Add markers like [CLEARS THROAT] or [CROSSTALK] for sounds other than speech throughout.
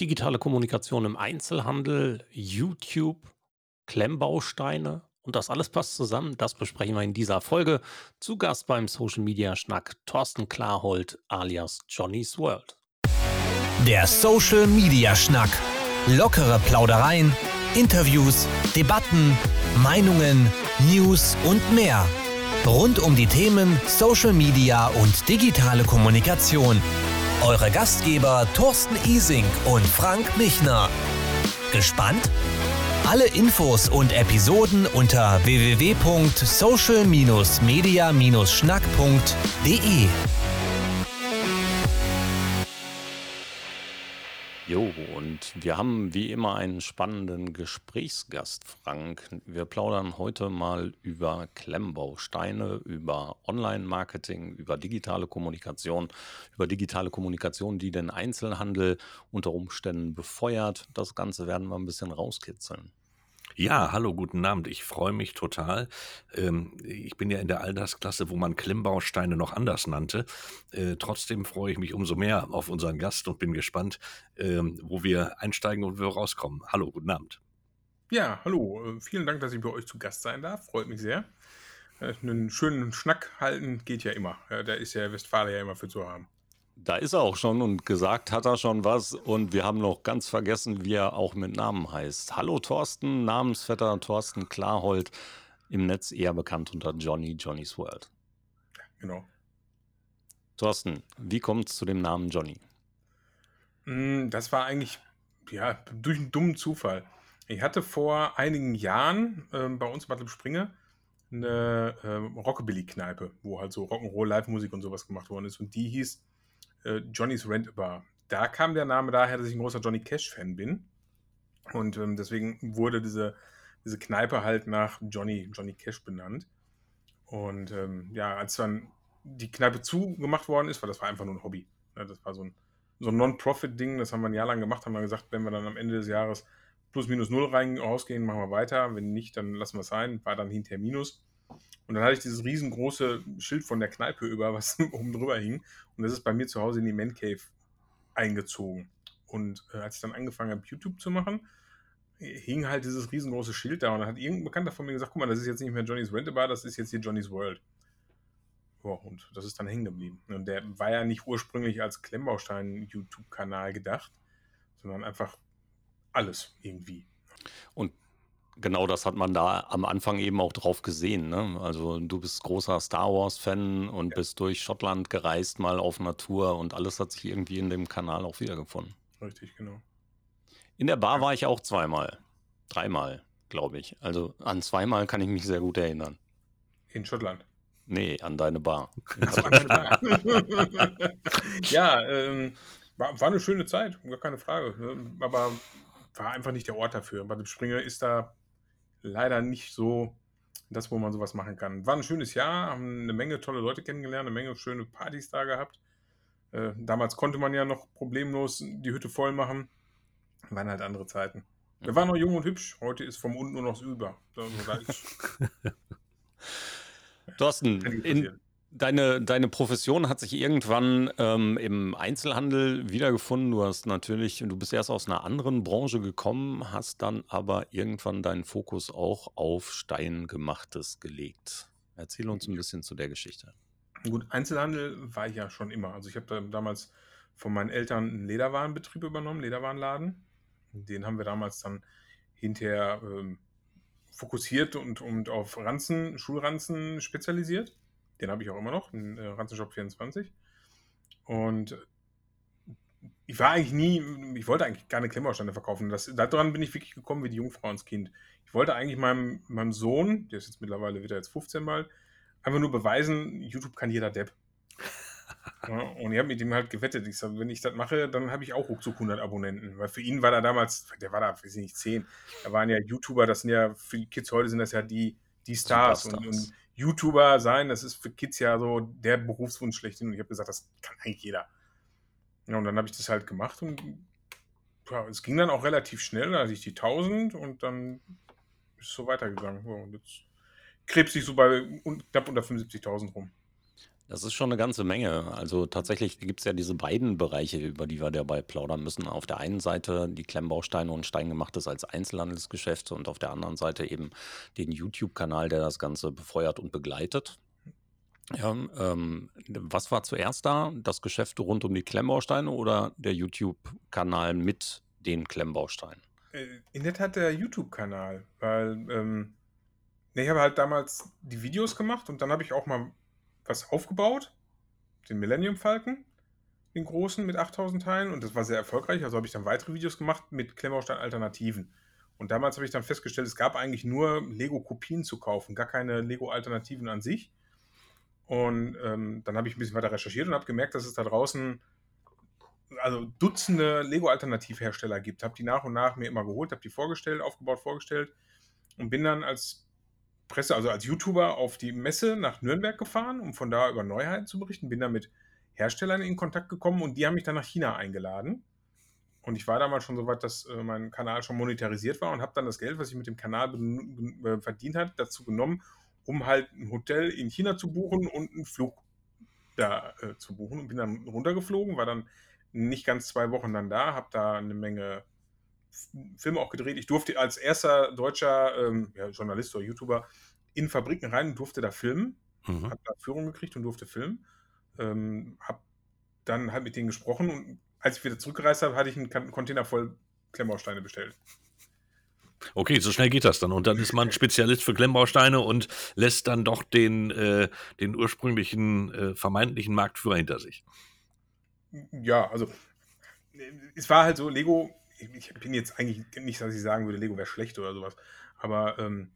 digitale Kommunikation im Einzelhandel, YouTube, Klemmbausteine und das alles passt zusammen. Das besprechen wir in dieser Folge. Zu Gast beim Social Media Schnack Thorsten Klarhold alias Johnny's World. Der Social Media Schnack. Lockere Plaudereien, Interviews, Debatten, Meinungen, News und mehr. Rund um die Themen Social Media und digitale Kommunikation. Eure Gastgeber Thorsten Ising und Frank Michner. Gespannt? Alle Infos und Episoden unter www.social-media-schnack.de. Jo, und wir haben wie immer einen spannenden Gesprächsgast, Frank. Wir plaudern heute mal über Klemmbausteine, über Online-Marketing, über digitale Kommunikation, über digitale Kommunikation, die den Einzelhandel unter Umständen befeuert. Das Ganze werden wir ein bisschen rauskitzeln. Ja, hallo, guten Abend. Ich freue mich total. Ähm, ich bin ja in der Altersklasse, wo man Klemmbausteine noch anders nannte. Äh, trotzdem freue ich mich umso mehr auf unseren Gast und bin gespannt, ähm, wo wir einsteigen und wo wir rauskommen. Hallo, guten Abend. Ja, hallo. Äh, vielen Dank, dass ich bei euch zu Gast sein darf. Freut mich sehr. Äh, einen schönen Schnack halten geht ja immer. Ja, da ist ja Westfalen ja immer für zu haben. Da ist er auch schon und gesagt hat er schon was und wir haben noch ganz vergessen, wie er auch mit Namen heißt. Hallo Thorsten, Namensvetter Thorsten Klarhold, im Netz eher bekannt unter Johnny, Johnny's World. Genau. Thorsten, wie kommt es zu dem Namen Johnny? Mm, Das war eigentlich ja, durch einen dummen Zufall. Ich hatte vor einigen Jahren ähm, bei uns in Bad Springe eine ähm, Rockabilly-Kneipe, wo halt so Rock'n'Roll, Live-Musik und sowas gemacht worden ist. Und die hieß äh, Johnny's Rent Bar. Da kam der Name daher, dass ich ein großer Johnny Cash-Fan bin. Und ähm, deswegen wurde diese, diese Kneipe halt nach Johnny, Johnny Cash benannt. Und ähm, ja, als dann die Kneipe zugemacht worden ist, weil das war einfach nur ein Hobby. Ja, das war so ein, so ein Non-Profit-Ding, das haben wir ein Jahr lang gemacht, haben wir gesagt, wenn wir dann am Ende des Jahres plus minus null rein rausgehen, machen wir weiter. Wenn nicht, dann lassen wir es sein. War dann hinterher minus. Und dann hatte ich dieses riesengroße Schild von der Kneipe über, was [LAUGHS] oben drüber hing. Und das ist bei mir zu Hause in die Man Cave eingezogen. Und äh, als ich dann angefangen habe, YouTube zu machen, hing halt dieses riesengroße Schild da und dann hat irgendein Bekannter von mir gesagt, guck mal, das ist jetzt nicht mehr Johnny's Rent-A-Bar, das ist jetzt hier Johnny's World. Ja, und das ist dann hängen geblieben. Und der war ja nicht ursprünglich als Klemmbaustein-YouTube-Kanal gedacht, sondern einfach alles irgendwie. Und genau das hat man da am Anfang eben auch drauf gesehen. Ne? Also du bist großer Star Wars-Fan und Ja. bist durch Schottland gereist, mal auf Natur und alles hat sich irgendwie in dem Kanal auch wiedergefunden. Richtig, genau. In der Bar war ich auch zweimal. Dreimal, glaube ich. Also an zweimal kann ich mich sehr gut erinnern. In Schottland. Nee, an deine Bar. Bar. [LAUGHS] ja, ähm, war, war eine schöne Zeit, gar keine Frage. Aber war einfach nicht der Ort dafür. Bei dem Springer ist da leider nicht so das, wo man sowas machen kann. War ein schönes Jahr, haben eine Menge tolle Leute kennengelernt, eine Menge schöne Partys da gehabt. Äh, damals konnte man ja noch problemlos die Hütte voll machen. Waren halt andere Zeiten. Wir waren noch jung und hübsch. Heute ist vom unten nur noch das Über. Da, [LAUGHS] Thorsten, in. Deine, deine Profession hat sich irgendwann ähm, im Einzelhandel wiedergefunden. Du hast natürlich, du bist erst aus einer anderen Branche gekommen, hast dann aber irgendwann deinen Fokus auch auf Steingemachtes gelegt. Erzähl uns ein bisschen zu der Geschichte. Gut, Einzelhandel war ich ja schon immer. Also ich habe da damals von meinen Eltern einen Lederwarenbetrieb übernommen, Lederwarenladen. Den haben wir damals dann hinterher ähm, fokussiert und, und auf Ranzen, Schulranzen spezialisiert. Den habe ich auch immer noch, den äh, Ranzenshop 24. Und ich war eigentlich nie, ich wollte eigentlich keine Klemmbausteine verkaufen. Das, daran bin ich wirklich gekommen wie die Jungfrau ins Kind. Ich wollte eigentlich meinem, meinem Sohn, der ist jetzt mittlerweile wieder jetzt 15 mal, einfach nur beweisen, YouTube kann jeder Depp. [LAUGHS] Ja, und ich habe mit ihm halt gewettet. Ich sag, wenn ich das mache, dann habe ich auch ruckzuck 100 Abonnenten. Weil für ihn war da damals, der war da, weiß ich nicht, 10. Da waren ja YouTuber, das sind ja, für die Kids heute sind das ja die, die Stars. Und, und YouTuber sein, das ist für Kids ja so der Berufswunsch schlechthin. Und ich habe gesagt, das kann eigentlich jeder. Ja, und dann habe ich das halt gemacht und ja, es ging dann auch relativ schnell, da hatte ich die 1000 und dann ist es so weitergegangen. Ja, und jetzt krebs ich so bei knapp unter 75.000 rum. Das ist schon eine ganze Menge. Also, tatsächlich gibt es ja diese beiden Bereiche, über die wir dabei plaudern müssen. Auf der einen Seite die Klemmbausteine und Steingemachtes als Einzelhandelsgeschäft und auf der anderen Seite eben den YouTube-Kanal, der das Ganze befeuert und begleitet. Ja, ähm, was war zuerst da? Das Geschäft rund um die Klemmbausteine oder der YouTube-Kanal mit den Klemmbausteinen? Äh, in der Tat der YouTube-Kanal, weil ähm, ich habe halt damals die Videos gemacht und dann habe ich auch mal was aufgebaut, den Millennium Falcon, den großen mit 8000 Teilen und das war sehr erfolgreich. Also habe ich dann weitere Videos gemacht mit Klemmbaustein-Alternativen. Und damals habe ich dann festgestellt, es gab eigentlich nur Lego-Kopien zu kaufen, gar keine Lego-Alternativen an sich. Und ähm, dann habe ich ein bisschen weiter recherchiert und habe gemerkt, dass es da draußen also Dutzende Lego-Alternativhersteller gibt. Habe die nach und nach mir immer geholt, habe die vorgestellt, aufgebaut, vorgestellt und bin dann als Presse, also als YouTuber auf die Messe nach Nürnberg gefahren, um von da über Neuheiten zu berichten. Bin dann mit Herstellern in Kontakt gekommen und die haben mich dann nach China eingeladen. Und ich war damals schon so weit, dass äh, mein Kanal schon monetarisiert war und habe dann das Geld, was ich mit dem Kanal äh, verdient habe, dazu genommen, um halt ein Hotel in China zu buchen und einen Flug da äh, zu buchen. Und bin dann runtergeflogen, war dann nicht ganz zwei Wochen dann da, habe da eine Menge Filme auch gedreht. Ich durfte als erster deutscher ähm, ja, Journalist oder YouTuber in Fabriken rein und durfte da filmen. Mhm. Habe da Führung gekriegt und durfte filmen. Ähm, habe dann halt mit denen gesprochen und als ich wieder zurückgereist habe, hatte ich einen Container voll Klemmbausteine bestellt. Okay, so schnell geht das dann. Und dann ist man [LAUGHS] Spezialist für Klemmbausteine und lässt dann doch den, äh, den ursprünglichen äh, vermeintlichen Marktführer hinter sich. Ja, also es war halt so, Lego, ich bin jetzt eigentlich nicht, dass ich sagen würde, Lego wäre schlecht oder sowas, aber ähm,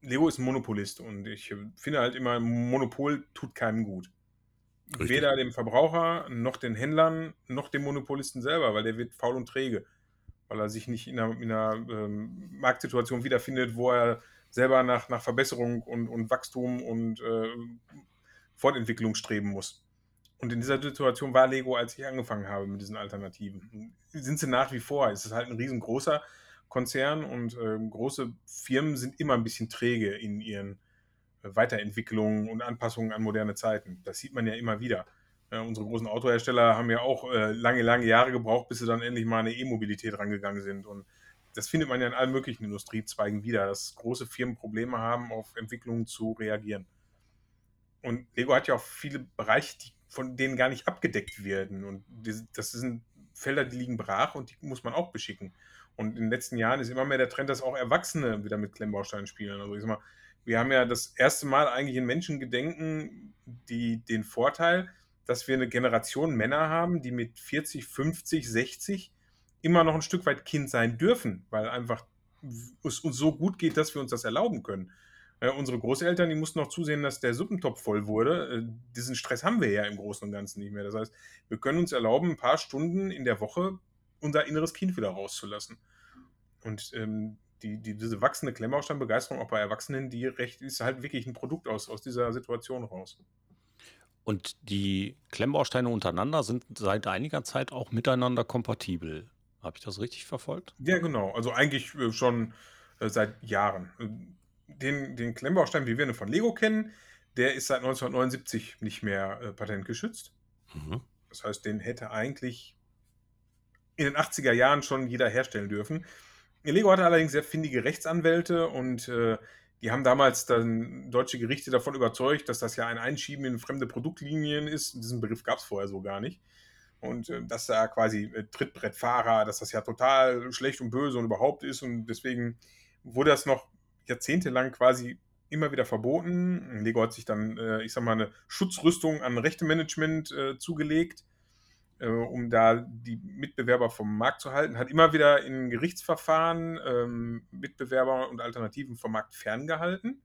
Lego ist ein Monopolist und ich finde halt immer, Monopol tut keinem gut. Richtig. Weder dem Verbraucher, noch den Händlern, noch dem Monopolisten selber, weil der wird faul und träge. Weil er sich nicht in einer, in einer ähm, Marktsituation wiederfindet, wo er selber nach, nach Verbesserung und, und Wachstum und äh, Fortentwicklung streben muss. Und in dieser Situation war Lego, als ich angefangen habe mit diesen Alternativen. Sind sie nach wie vor. Es ist halt ein riesengroßer Konzern und äh, große Firmen sind immer ein bisschen träge in ihren äh, Weiterentwicklungen und Anpassungen an moderne Zeiten. Das sieht man ja immer wieder. Äh, unsere großen Autohersteller haben ja auch äh, lange, lange Jahre gebraucht, bis sie dann endlich mal eine E-Mobilität rangegangen sind. Und das findet man ja in allen möglichen Industriezweigen wieder, dass große Firmen Probleme haben, auf Entwicklungen zu reagieren. Und Lego hat ja auch viele Bereiche, die von denen gar nicht abgedeckt werden. Und das sind Felder, die liegen brach und die muss man auch beschicken. Und in den letzten Jahren ist immer mehr der Trend, dass auch Erwachsene wieder mit Klemmbausteinen spielen. Also ich sag mal, wir haben ja das erste Mal eigentlich in Menschengedenken die, den Vorteil, dass wir eine Generation Männer haben, die mit 40, 50, 60 immer noch ein Stück weit Kind sein dürfen, weil einfach es uns so gut geht, dass wir uns das erlauben können. Äh, unsere Großeltern, die mussten noch zusehen, dass der Suppentopf voll wurde. Äh, diesen Stress haben wir ja im Großen und Ganzen nicht mehr. Das heißt, wir können uns erlauben, ein paar Stunden in der Woche unser inneres Kind wieder rauszulassen. Und ähm, die, die, diese wachsende Klemmbaustein-Begeisterung auch bei Erwachsenen, die recht ist halt wirklich ein Produkt aus, aus dieser Situation raus. Und die Klemmbausteine untereinander sind seit einiger Zeit auch miteinander kompatibel. Habe ich das richtig verfolgt? Ja, genau. Also eigentlich äh, schon äh, seit Jahren. Den, den Klemmbaustein, wie wir ihn von Lego kennen, der ist seit 1979 nicht mehr äh, patentgeschützt. Mhm. Das heißt, den hätte eigentlich in den 80er Jahren schon jeder herstellen dürfen. Lego hatte allerdings sehr findige Rechtsanwälte und äh, die haben damals dann deutsche Gerichte davon überzeugt, dass das ja ein Einschieben in fremde Produktlinien ist. Diesen Begriff gab es vorher so gar nicht. Und äh, dass da quasi äh, Trittbrettfahrer, dass das ja total schlecht und böse und überhaupt ist. Und deswegen wurde das noch jahrzehntelang quasi immer wieder verboten. Lego hat sich dann, äh, ich sag mal, eine Schutzrüstung an Rechtemanagement äh, zugelegt äh, um da die Mitbewerber vom Markt zu halten, hat immer wieder in Gerichtsverfahren ähm, Mitbewerber und Alternativen vom Markt ferngehalten.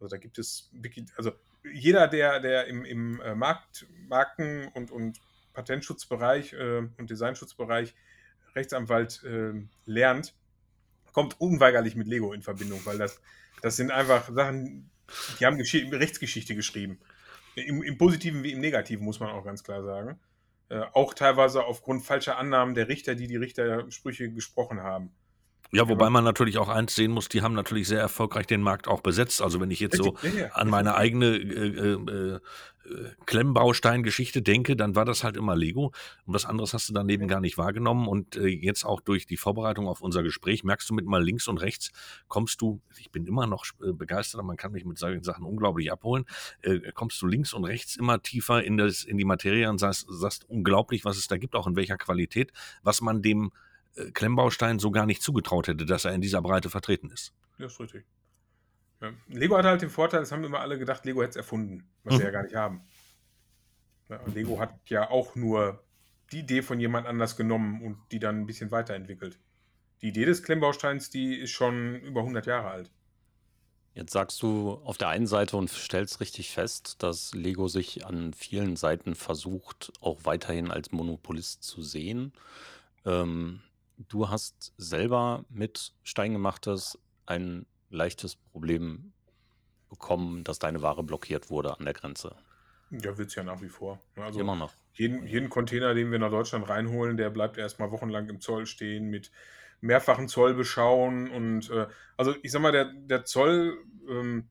Also da gibt es also jeder, der, der im, im äh, Markt, Marken- und, und Patentschutzbereich äh, und Designschutzbereich Rechtsanwalt äh, lernt, kommt unweigerlich mit Lego in Verbindung, weil das, das sind einfach Sachen, die haben Gesch Rechtsgeschichte geschrieben. Im, Im Positiven wie im Negativen, muss man auch ganz klar sagen. Äh, auch teilweise aufgrund falscher Annahmen der Richter, die die Richtersprüche gesprochen haben. Ja, wobei man natürlich auch eins sehen muss, die haben natürlich sehr erfolgreich den Markt auch besetzt. Also wenn ich jetzt so an meine eigene äh, äh, äh, Klemmbaustein-Geschichte denke, dann war das halt immer Lego. Und was anderes hast du daneben gar nicht wahrgenommen. Und äh, jetzt auch durch die Vorbereitung auf unser Gespräch merkst du mit mal links und rechts, kommst du, ich bin immer noch äh, begeistert, man kann mich mit solchen Sachen unglaublich abholen, äh, kommst du links und rechts immer tiefer in, das, in die Materie und sagst, sagst unglaublich, was es da gibt, auch in welcher Qualität, was man dem äh, Klemmbaustein so gar nicht zugetraut hätte, dass er in dieser Breite vertreten ist. Ja, ist richtig. Ja. Lego hat halt den Vorteil, das haben immer alle gedacht, Lego hätte es erfunden, was mhm. sie ja gar nicht haben. Lego hat ja auch nur die Idee von jemand anders genommen und die dann ein bisschen weiterentwickelt. Die Idee des Klemmbausteins, die ist schon über 100 Jahre alt. Jetzt sagst du auf der einen Seite und stellst richtig fest, dass Lego sich an vielen Seiten versucht, auch weiterhin als Monopolist zu sehen. Ähm, du hast selber mit Steingemachtes ein leichtes Problem bekommen, dass deine Ware blockiert wurde an der Grenze. Ja, wird es ja nach wie vor. Also Immer noch. Jeden, jeden Container, den wir nach Deutschland reinholen, der bleibt erstmal wochenlang im Zoll stehen mit mehrfachen Zollbeschauen. Und äh, also ich sag mal, der, der Zoll ähm,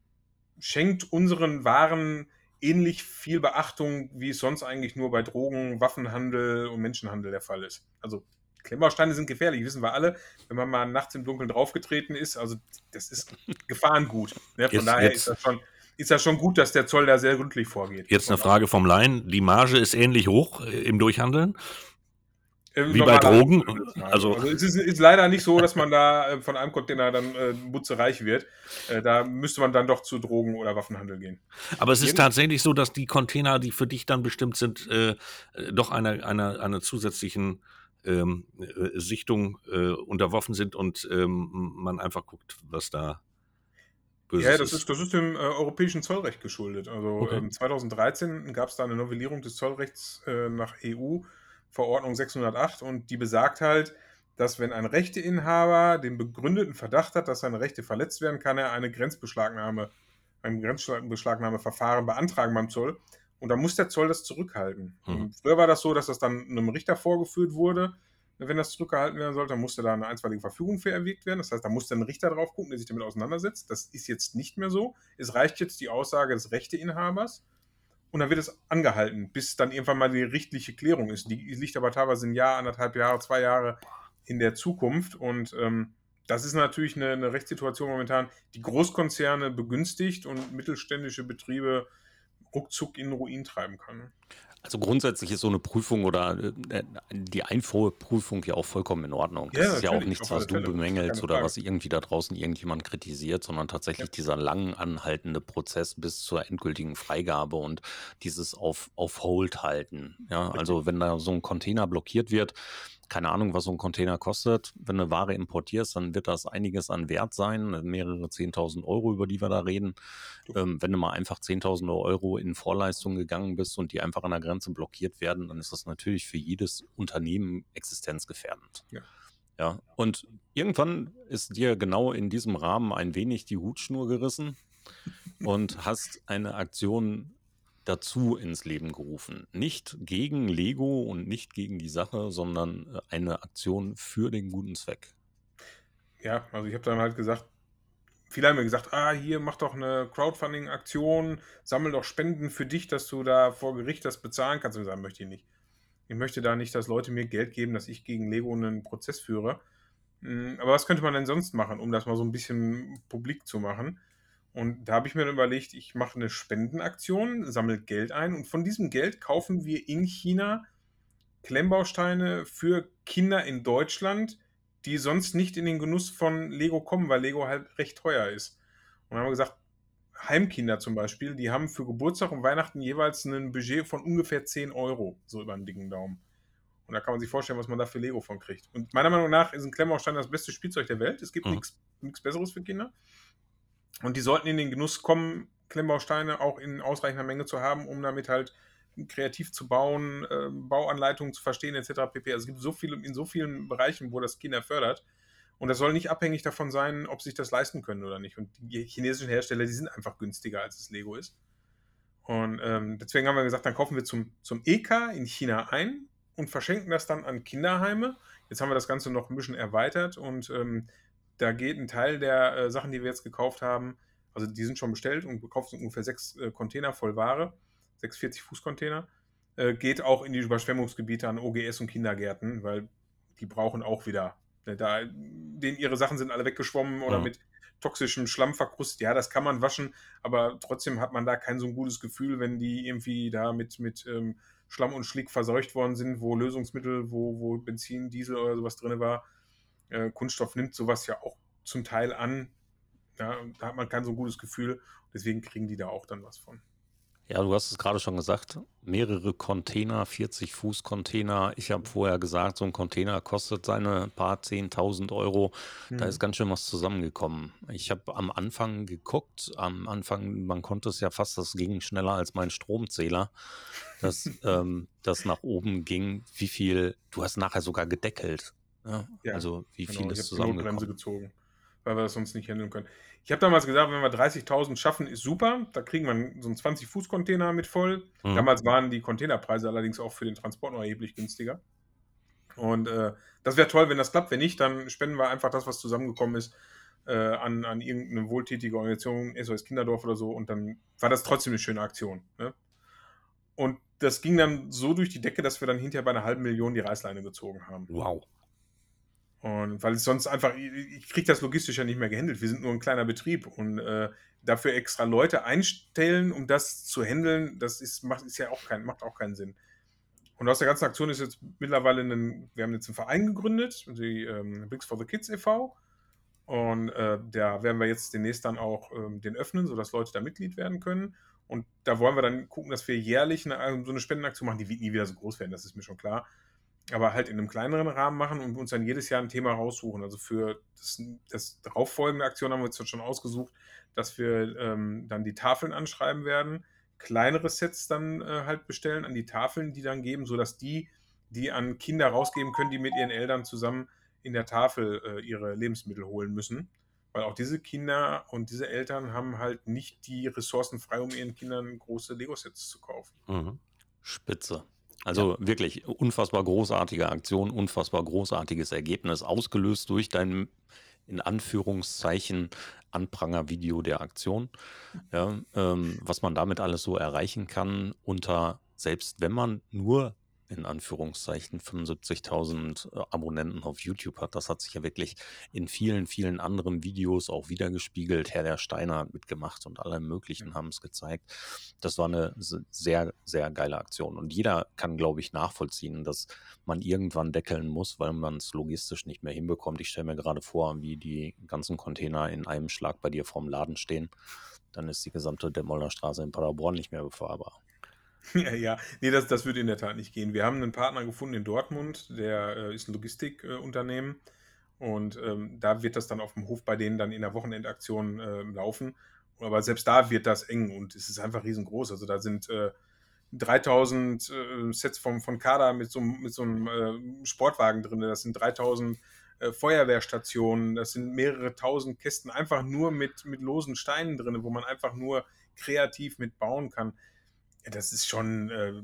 schenkt unseren Waren ähnlich viel Beachtung, wie es sonst eigentlich nur bei Drogen, Waffenhandel und Menschenhandel der Fall ist. Also Klemmbausteine sind gefährlich, wissen wir alle. Wenn man mal nachts im Dunkeln draufgetreten ist, also das ist Gefahrengut. Ne? Von jetzt, daher jetzt. Ist, das schon, ist das schon gut, dass der Zoll da sehr gründlich vorgeht. Jetzt eine Frage vom Laien. Die Marge ist ähnlich hoch äh, im Durchhandeln? Äh, Wie bei Drogen? Also, also es ist, ist, leider nicht so, dass man da äh, von einem Container dann äh, butzereich wird. Äh, da müsste man dann doch zu Drogen- oder Waffenhandel gehen. Aber es ist tatsächlich so, dass die Container, die für dich dann bestimmt sind, äh, doch einer eine, eine zusätzlichen ähm, äh, Sichtung äh, unterworfen sind und ähm, man einfach guckt, was da Böses ja, das ist. Das ist dem äh, europäischen Zollrecht geschuldet. Also okay. ähm, 2013 gab es da eine Novellierung des Zollrechts äh, nach EU, Verordnung 608, und die besagt halt, dass wenn ein Rechteinhaber den begründeten Verdacht hat, dass seine Rechte verletzt werden, kann er eine Grenzbeschlagnahme, ein Grenzbeschlagnameverfahren beantragen beim Zoll. Und da muss der Zoll das zurückhalten. Mhm. Früher war das so, dass das dann einem Richter vorgeführt wurde. Wenn das zurückgehalten werden sollte, dann musste da eine einstweilige Verfügung für erwirkt werden. Das heißt, da musste ein Richter drauf gucken, der sich damit auseinandersetzt. Das ist jetzt nicht mehr so. Es reicht jetzt die Aussage des Rechteinhabers und dann wird es angehalten, bis dann irgendwann mal die richtliche Klärung ist. Die liegt aber teilweise ein Jahr, anderthalb Jahre, zwei Jahre in der Zukunft und ähm, das ist natürlich eine, eine, Rechtssituation momentan, die Großkonzerne begünstigt und mittelständische Betriebe ruckzuck in Ruin treiben kann. Also grundsätzlich ist so eine Prüfung oder äh, die Einfuhrprüfung ja auch vollkommen in Ordnung. Das ja, ist ja auch nichts, was du bemängelst oder was irgendwie da draußen irgendjemand kritisiert, sondern tatsächlich ja. dieser lang anhaltende Prozess bis zur endgültigen Freigabe und dieses auf, auf Hold halten. Ja, also wenn da so ein Container blockiert wird, keine Ahnung, was so ein Container kostet. Wenn du Ware importierst, dann wird das einiges an Wert sein, mehrere 10.000 Euro, über die wir da reden. Ähm, wenn du mal einfach 10.000 Euro in Vorleistung gegangen bist und die einfach an der Grenze blockiert werden, dann ist das natürlich für jedes Unternehmen existenzgefährdend. Ja. Ja, und irgendwann ist dir genau in diesem Rahmen ein wenig die Hutschnur gerissen und hast eine Aktion dazu ins Leben gerufen. Nicht gegen Lego und nicht gegen die Sache, sondern äh, eine Aktion für den guten Zweck. Ja, also ich habe dann halt gesagt, viele haben mir gesagt, ah, hier mach doch eine Crowdfunding-Aktion, sammel doch Spenden für dich, dass du da vor Gericht das bezahlen kannst. Und ich sagen, möchte ich nicht. Ich möchte da nicht, dass Leute mir Geld geben, dass ich gegen Lego einen Prozess führe. Hm, aber was könnte man denn sonst machen, um das mal so ein bisschen publik zu machen? Und da habe ich mir dann überlegt, ich mache eine Spendenaktion, sammle Geld ein und von diesem Geld kaufen wir in China Klemmbausteine für Kinder in Deutschland, die sonst nicht in den Genuss von Lego kommen, weil Lego halt recht teuer ist. Und dann haben wir gesagt, Heimkinder zum Beispiel, die haben für Geburtstag und Weihnachten jeweils ein Budget von ungefähr 10 Euro, so über einen dicken Daumen. Und da kann man sich vorstellen, was man da für Lego von kriegt. Und meiner Meinung nach ist ein Klemmbaustein das beste Spielzeug der Welt. Es gibt mhm. nichts Besseres für Kinder. Und die sollten in den Genuss kommen, Klemmbausteine auch in ausreichender Menge zu haben, um damit halt kreativ zu bauen, äh, Bauanleitungen zu verstehen, etc. pp. Also es gibt so viele in so vielen Bereichen, wo das Kinder fördert. Und das soll nicht abhängig davon sein, ob sie sich das leisten können oder nicht. Und die chinesischen Hersteller, die sind einfach günstiger, als es Lego ist. Und ähm, deswegen haben wir gesagt, dann kaufen wir zum, zum EK in China ein und verschenken das dann an Kinderheime. Jetzt haben wir das Ganze noch ein bisschen erweitert und ähm, da geht ein Teil der äh, Sachen, die wir jetzt gekauft haben, also die sind schon bestellt und gekauft sind ungefähr sechs äh, Container voll Ware, 640 Fuß Container. Äh, geht auch in die Überschwemmungsgebiete an OGS und Kindergärten, weil die brauchen auch wieder. Ne, da, denen ihre Sachen sind alle weggeschwommen oder Mhm. mit toxischem Schlamm verkrustet. Ja, das kann man waschen, aber trotzdem hat man da kein so ein gutes Gefühl, wenn die irgendwie da mit, mit ähm, Schlamm und Schlick verseucht worden sind, wo Lösungsmittel, wo, wo Benzin, Diesel oder sowas drin war. Äh, Kunststoff nimmt sowas ja auch zum Teil an. Ja, da hat man kein so gutes Gefühl. Deswegen kriegen die da auch dann was von. Ja, du hast es gerade schon gesagt, mehrere Container, 40 Fuß Container. Ich habe vorher gesagt, so ein Container kostet seine paar 10.000 Euro. Da ist ganz schön was zusammengekommen. Ich habe am Anfang geguckt, am Anfang, man konnte es ja fast, das ging schneller als mein Stromzähler, dass [LAUGHS] ähm, das nach oben ging, wie viel, du hast nachher sogar gedeckelt. Ja, Ja, also wie Genau, viel ich ist zusammengekommen. gezogen, weil wir das sonst nicht handeln können. Ich habe damals gesagt, wenn wir 30.000 schaffen, ist super. Da kriegen wir so einen 20-Fuß-Container mit voll. Mhm. Damals waren die Containerpreise allerdings auch für den Transport noch erheblich günstiger. Und äh, das wäre toll, wenn das klappt. Wenn nicht, dann spenden wir einfach das, was zusammengekommen ist, äh, an, an irgendeine wohltätige Organisation, SOS Kinderdorf oder so. Und dann war das trotzdem eine schöne Aktion. Ne? Und das ging dann so durch die Decke, dass wir dann hinterher bei einer halben Million die Reißleine gezogen haben. Wow. Und weil es sonst einfach, ich, kriege das logistisch ja nicht mehr gehandelt. Wir sind nur ein kleiner Betrieb und äh, dafür extra Leute einstellen, um das zu handeln, das ist, macht, ist ja auch kein, macht auch keinen Sinn. Und aus der ganzen Aktion ist jetzt mittlerweile ein, wir haben jetzt einen Verein gegründet, die ähm, Bricks for the Kids e.V. Und äh, da werden wir jetzt demnächst dann auch ähm, den öffnen, sodass Leute da Mitglied werden können. Und da wollen wir dann gucken, dass wir jährlich eine, so eine Spendenaktion machen. Die wird nie wieder so groß werden, das ist mir schon klar. Aber halt in einem kleineren Rahmen machen und uns dann jedes Jahr ein Thema raussuchen. Also für das, das darauffolgende Aktion haben wir uns schon ausgesucht, dass wir ähm, dann die Tafeln anschreiben werden, kleinere Sets dann äh, halt bestellen an die Tafeln, die dann geben, sodass die, die an Kinder rausgeben können, die mit ihren Eltern zusammen in der Tafel äh, ihre Lebensmittel holen müssen. Weil auch diese Kinder und diese Eltern haben halt nicht die Ressourcen frei, um ihren Kindern große Lego-Sets zu kaufen. Mhm. Spitze. Also wirklich unfassbar großartige Aktion, unfassbar großartiges Ergebnis, ausgelöst durch dein in Anführungszeichen Anprangervideo der Aktion. Ja, ähm, was man damit alles so erreichen kann, unter selbst wenn man nur in Anführungszeichen 75.000 äh, Abonnenten auf YouTube hat. Das hat sich ja wirklich in vielen, vielen anderen Videos auch wiedergespiegelt. Herr der Steiner hat mitgemacht und alle möglichen haben es gezeigt. Das war eine se- sehr, sehr geile Aktion. Und jeder kann, glaube ich, nachvollziehen, dass man irgendwann deckeln muss, weil man es logistisch nicht mehr hinbekommt. Ich stelle mir gerade vor, wie die ganzen Container in einem Schlag bei dir vorm Laden stehen. Dann ist die gesamte Demoller Straße in Paderborn nicht mehr befahrbar. Ja, ja. Nee, das, das würde in der Tat nicht gehen. Wir haben einen Partner gefunden in Dortmund, der äh, ist ein Logistikunternehmen. und ähm, da wird das dann auf dem Hof bei denen dann in der Wochenendaktion äh, laufen. Aber selbst da wird das eng und es ist einfach riesengroß. Also da sind äh, 3000 äh, Sets vom, von Kader mit so, einem- mit so einem äh, Sportwagen drin. Das sind 3000 äh, Feuerwehrstationen. Das sind mehrere tausend Kästen einfach nur mit, mit losen Steinen drin, wo man einfach nur kreativ mit bauen kann. Ja, das ist schon. Äh,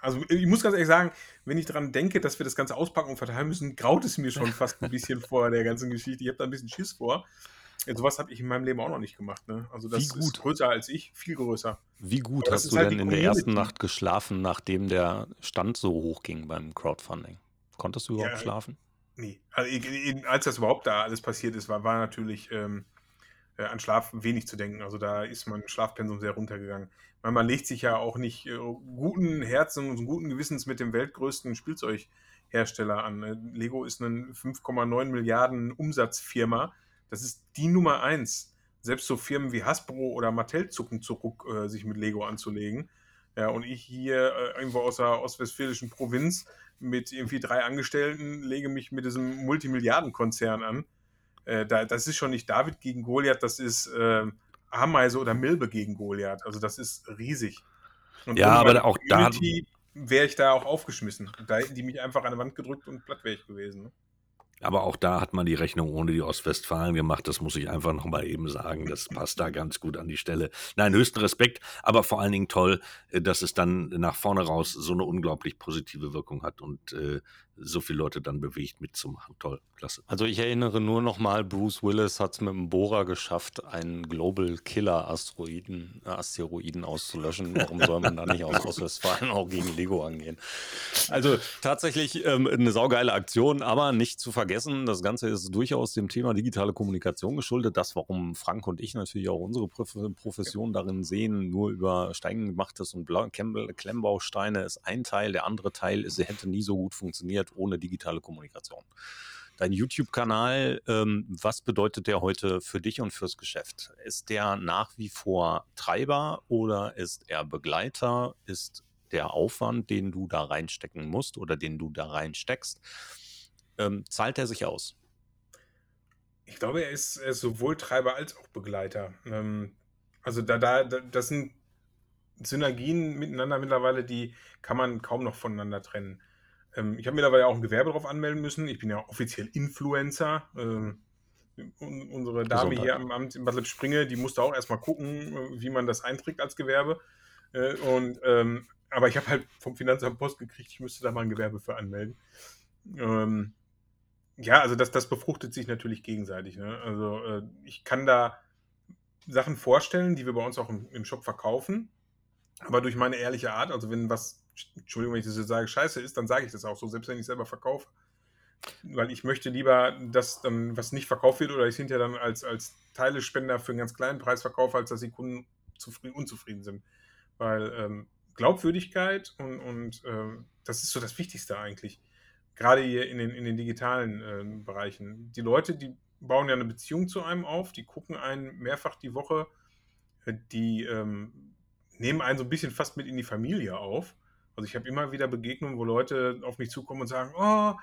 also, ich muss ganz ehrlich sagen, wenn ich daran denke, dass wir das Ganze auspacken und verteilen müssen, graut es mir schon fast ein bisschen vor der ganzen Geschichte. Ich habe da ein bisschen Schiss vor. Ja, sowas habe ich in meinem Leben auch noch nicht gemacht. Ne? Also, das ist größer als ich, viel größer. Wie gut hast du halt denn in der ersten. Nacht geschlafen, nachdem der Stand so hoch ging beim Crowdfunding? Konntest du überhaupt Ja, schlafen? Nee, also, als das überhaupt da alles passiert ist, war, war natürlich ähm, äh, an Schlaf wenig zu denken. Also da ist mein Schlafpensum sehr runtergegangen. Weil man legt sich ja auch nicht äh, guten Herzens und guten Gewissens mit dem weltgrößten Spielzeughersteller an. ne? Lego ist eine 5,9 Milliarden Umsatzfirma. Das ist die Nummer eins. Selbst so Firmen wie Hasbro oder Mattel zucken zurück, äh, sich mit Lego anzulegen. Ja, und ich hier äh, irgendwo aus der ostwestfälischen Provinz mit irgendwie drei Angestellten lege mich mit diesem Multimilliardenkonzern an. Äh, da, das ist schon nicht David gegen Goliath, das ist äh, Ameise oder Milbe gegen Goliath. Also das ist riesig. Und Ja, aber auch da- Community wäre ich da auch aufgeschmissen. Da hätten die mich einfach an die Wand gedrückt und platt wäre ich gewesen. Ne? Aber auch da hat man die Rechnung ohne die Ostwestfalen gemacht. Das muss ich einfach nochmal eben sagen. Das passt da ganz gut an die Stelle. Nein, höchsten Respekt, aber vor allen Dingen toll, äh, dass es dann nach vorne raus so eine unglaublich positive Wirkung hat und äh, so viele Leute dann bewegt mitzumachen. Toll, klasse. Also ich erinnere nur noch mal, Bruce Willis hat es mit dem Bohrer geschafft, einen Global Killer Asteroiden, äh, Asteroiden auszulöschen. Warum soll man da nicht aus Ostwestfalen auch gegen Lego angehen? Also tatsächlich ähm, eine saugeile Aktion, aber nicht zu vergessen, das Ganze ist durchaus dem Thema digitale Kommunikation geschuldet. Das, warum Frank und ich natürlich auch unsere Profession darin sehen, nur über Steigen gemachtes und Klemmbausteine ist ein Teil. Der andere Teil ist, hätte nie so gut funktioniert funktioniert ohne digitale Kommunikation. Dein YouTube-Kanal, ähm, was bedeutet der heute für dich und fürs Geschäft? Ist der nach wie vor Treiber oder ist er Begleiter? Ist der Aufwand, den du da reinstecken musst oder den du da reinsteckst, ähm, zahlt er sich aus? Ich glaube, er ist, er ist sowohl Treiber als auch Begleiter. Ähm, also da, da, das sind Synergien miteinander mittlerweile, die kann man kaum noch voneinander trennen. Ähm, ich habe mittlerweile auch ein Gewerbe drauf anmelden müssen. Ich bin ja offiziell Influencer. Ähm, unsere Dame Gesundheit. hier am Amt in Bad Springe, die musste auch erstmal gucken, äh, wie man das einträgt als Gewerbe. Äh, und, ähm, aber ich habe halt vom Finanzamt Post gekriegt, ich müsste da mal ein Gewerbe für anmelden. Ähm, ja, also das, das befruchtet sich natürlich gegenseitig. Ne? Also äh, ich kann da Sachen vorstellen, die wir bei uns auch im, im Shop verkaufen. Aber durch meine ehrliche Art, also wenn was Entschuldigung, wenn ich das jetzt sage, scheiße ist, dann sage ich das auch so, selbst wenn ich selber verkaufe. Weil ich möchte lieber, dass dann was nicht verkauft wird oder ich hinterher dann als, als Teilespender für einen ganz kleinen Preis verkaufe, als dass die Kunden zufrieden, unzufrieden sind. Weil ähm, Glaubwürdigkeit und, und äh, das ist so das Wichtigste eigentlich. Gerade hier in den, in den digitalen äh, Bereichen. Die Leute, die bauen ja eine Beziehung zu einem auf, die gucken einen mehrfach die Woche, äh, die ähm, nehmen einen so ein bisschen fast mit in die Familie auf. Also ich habe immer wieder Begegnungen, wo Leute auf mich zukommen und sagen, oh,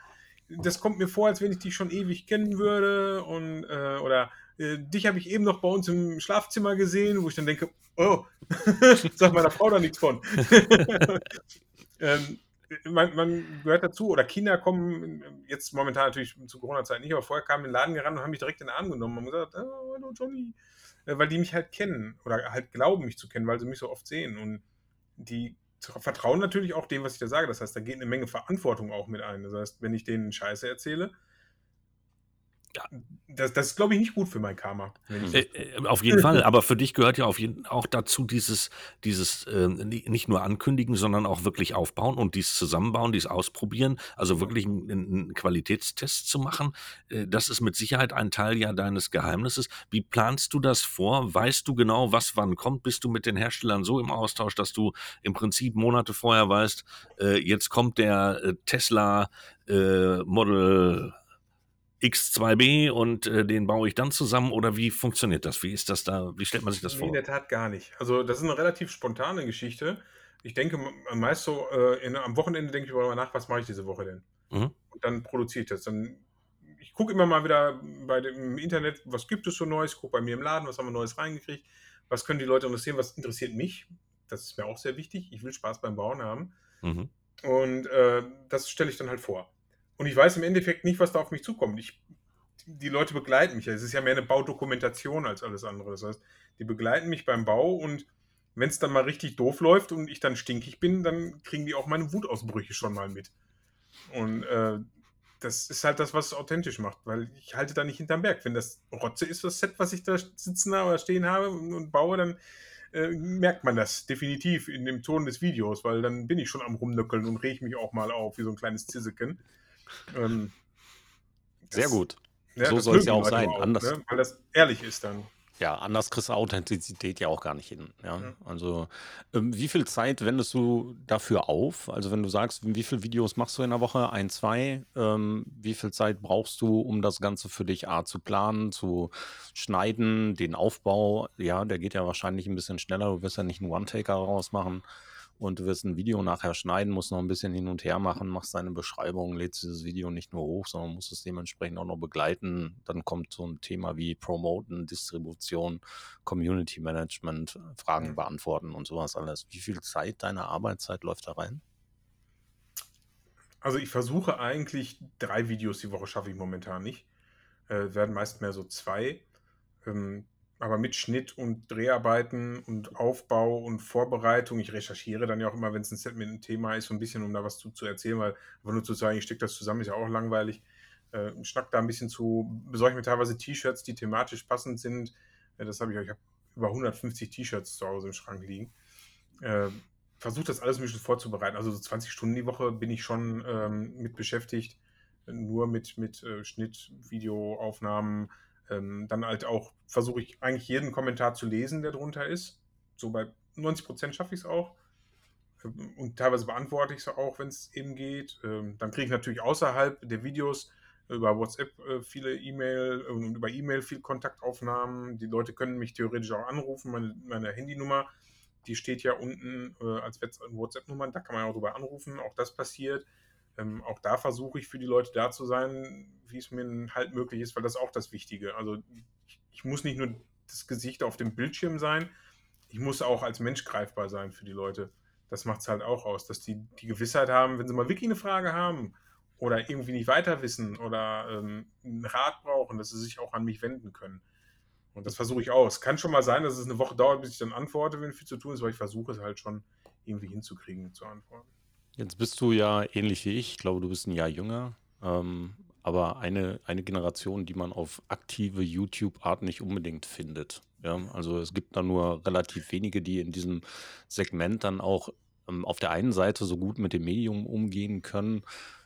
das kommt mir vor, als wenn ich dich schon ewig kennen würde und äh, oder äh, dich habe ich eben noch bei uns im Schlafzimmer gesehen, wo ich dann denke, oh, [LAUGHS] sag meiner Frau da nichts von. [LAUGHS] ähm, man, man, gehört dazu, oder Kinder kommen, jetzt momentan natürlich zu Corona-Zeit nicht, aber vorher kamen in den Laden gerannt und haben mich direkt in den Arm genommen und gesagt, oh, hallo Johnny, äh, weil die mich halt kennen oder halt glauben, mich zu kennen, weil sie mich so oft sehen und die vertrauen natürlich auch dem, was ich da sage. Das heißt, da geht eine Menge Verantwortung auch mit ein. Das heißt, wenn ich denen Scheiße erzähle. Das, das ist, glaube ich, nicht gut für mein Karma. Äh, äh, auf jeden Fall, aber für dich gehört ja auf jeden, auch dazu dieses, dieses äh, nicht nur ankündigen, sondern auch wirklich aufbauen und dies zusammenbauen, dies ausprobieren, also wirklich einen, einen Qualitätstest zu machen. Äh, das ist mit Sicherheit ein Teil ja deines Geheimnisses. Wie planst du das vor? Weißt du genau, was wann kommt? Bist du mit den Herstellern so im Austausch, dass du im Prinzip Monate vorher weißt, äh, jetzt kommt der äh, Tesla Model X2B und äh, den baue ich dann zusammen oder wie funktioniert das? Wie ist das da? Wie stellt man sich das nee, vor? In der Tat gar nicht. Also das ist eine relativ spontane Geschichte. Ich denke meist so, äh, in, am Wochenende denke ich mal nach, was mache ich diese Woche denn? Mhm. Und dann produziere ich das. Dann, ich gucke immer mal wieder bei dem Internet, was gibt es so Neues, gucke bei mir im Laden, was haben wir Neues reingekriegt, was können die Leute interessieren, was interessiert mich. Das ist mir auch sehr wichtig. Ich will Spaß beim Bauen haben. Mhm. Und äh, das stelle ich dann halt vor. Und ich weiß im Endeffekt nicht, was da auf mich zukommt. Ich, die Leute begleiten mich. Es ist ja mehr eine Baudokumentation als alles andere. Das heißt, die begleiten mich beim Bau und wenn es dann mal richtig doof läuft und ich dann stinkig bin, dann kriegen die auch meine Wutausbrüche schon mal mit. Und äh, das ist halt das, was es authentisch macht, weil ich halte da nicht hinterm Berg. Wenn das Rotze ist, das Set, was ich da sitzen oder stehen habe und, baue, dann äh, merkt man das definitiv in dem Ton des Videos, weil dann bin ich schon am Rumnöckeln und rege mich auch mal auf, wie so ein kleines Zisseken. Ähm, Sehr gut. Ja, so soll es ja auch sein. Auch, anders, ne? Weil das ehrlich ist dann. Ja, anders kriegst du Authentizität ja auch gar nicht hin. Ja? ja. Also, ähm, wie viel Zeit wendest du dafür auf? Also, wenn du sagst, wie viele Videos machst du in der Woche? Ein, zwei? Ähm, wie viel Zeit brauchst du, um das Ganze für dich A zu planen, zu schneiden, den Aufbau? Ja, der geht ja wahrscheinlich ein bisschen schneller. Du wirst ja nicht einen One-Taker rausmachen und du wirst ein Video nachher schneiden, musst noch ein bisschen hin und her machen, machst deine Beschreibung, lädst dieses Video nicht nur hoch, sondern musst es dementsprechend auch noch begleiten. Dann kommt so ein Thema wie Promoten, Distribution, Community Management, Fragen mhm. beantworten und sowas alles. Wie viel Zeit deiner Arbeitszeit läuft da rein? Also ich versuche eigentlich drei Videos die Woche schaffe ich momentan nicht. Äh, werden meist mehr so zwei. Ähm, aber mit Schnitt und Dreharbeiten und Aufbau und Vorbereitung. Ich recherchiere dann ja auch immer, wenn es ein Set mit einem Thema ist, so ein bisschen, um da was zu, zu erzählen, weil einfach nur zu sagen, ich stecke das zusammen, ist ja auch langweilig. Äh, schnack da ein bisschen zu, besorge mir teilweise T-Shirts, die thematisch passend sind. Äh, das habe ich, ich habe über 150 T-Shirts zu Hause im Schrank liegen. Äh, Versuche das alles ein bisschen vorzubereiten. Also so 20 Stunden die Woche bin ich schon ähm, mit beschäftigt, nur mit, mit äh, Schnitt, Videoaufnahmen, ähm, dann halt auch versuche ich eigentlich jeden Kommentar zu lesen, der drunter ist. So bei 90 Prozent schaffe ich es auch. Ähm, und teilweise beantworte ich es auch, wenn es eben geht. Ähm, dann kriege ich natürlich außerhalb der Videos über WhatsApp äh, viele E-Mail und über E-Mail viel Kontaktaufnahmen. Die Leute können mich theoretisch auch anrufen. Meine, meine Handynummer, die steht ja unten äh, als WhatsApp-Nummer. Da kann man auch drüber anrufen. Auch das passiert. Ähm, auch da versuche ich für die Leute da zu sein, wie es mir halt möglich ist, weil das ist auch das Wichtige. Also ich, ich muss nicht nur das Gesicht auf dem Bildschirm sein, ich muss auch als Mensch greifbar sein für die Leute. Das macht es halt auch aus, dass die die Gewissheit haben, wenn sie mal wirklich eine Frage haben oder irgendwie nicht weiter wissen oder ähm, einen Rat brauchen, dass sie sich auch an mich wenden können. Und das versuche ich auch. Es kann schon mal sein, dass es eine Woche dauert, bis ich dann antworte, wenn viel zu tun ist, aber ich versuche es halt schon irgendwie hinzukriegen, zu antworten. Jetzt bist du ja ähnlich wie ich. Ich glaube, du bist ein Jahr jünger. Ähm, aber eine, eine Generation, die man auf aktive YouTube-Art nicht unbedingt findet. Ja, also es gibt da nur relativ wenige, die in diesem Segment dann auch ähm, auf der einen Seite so gut mit dem Medium umgehen können,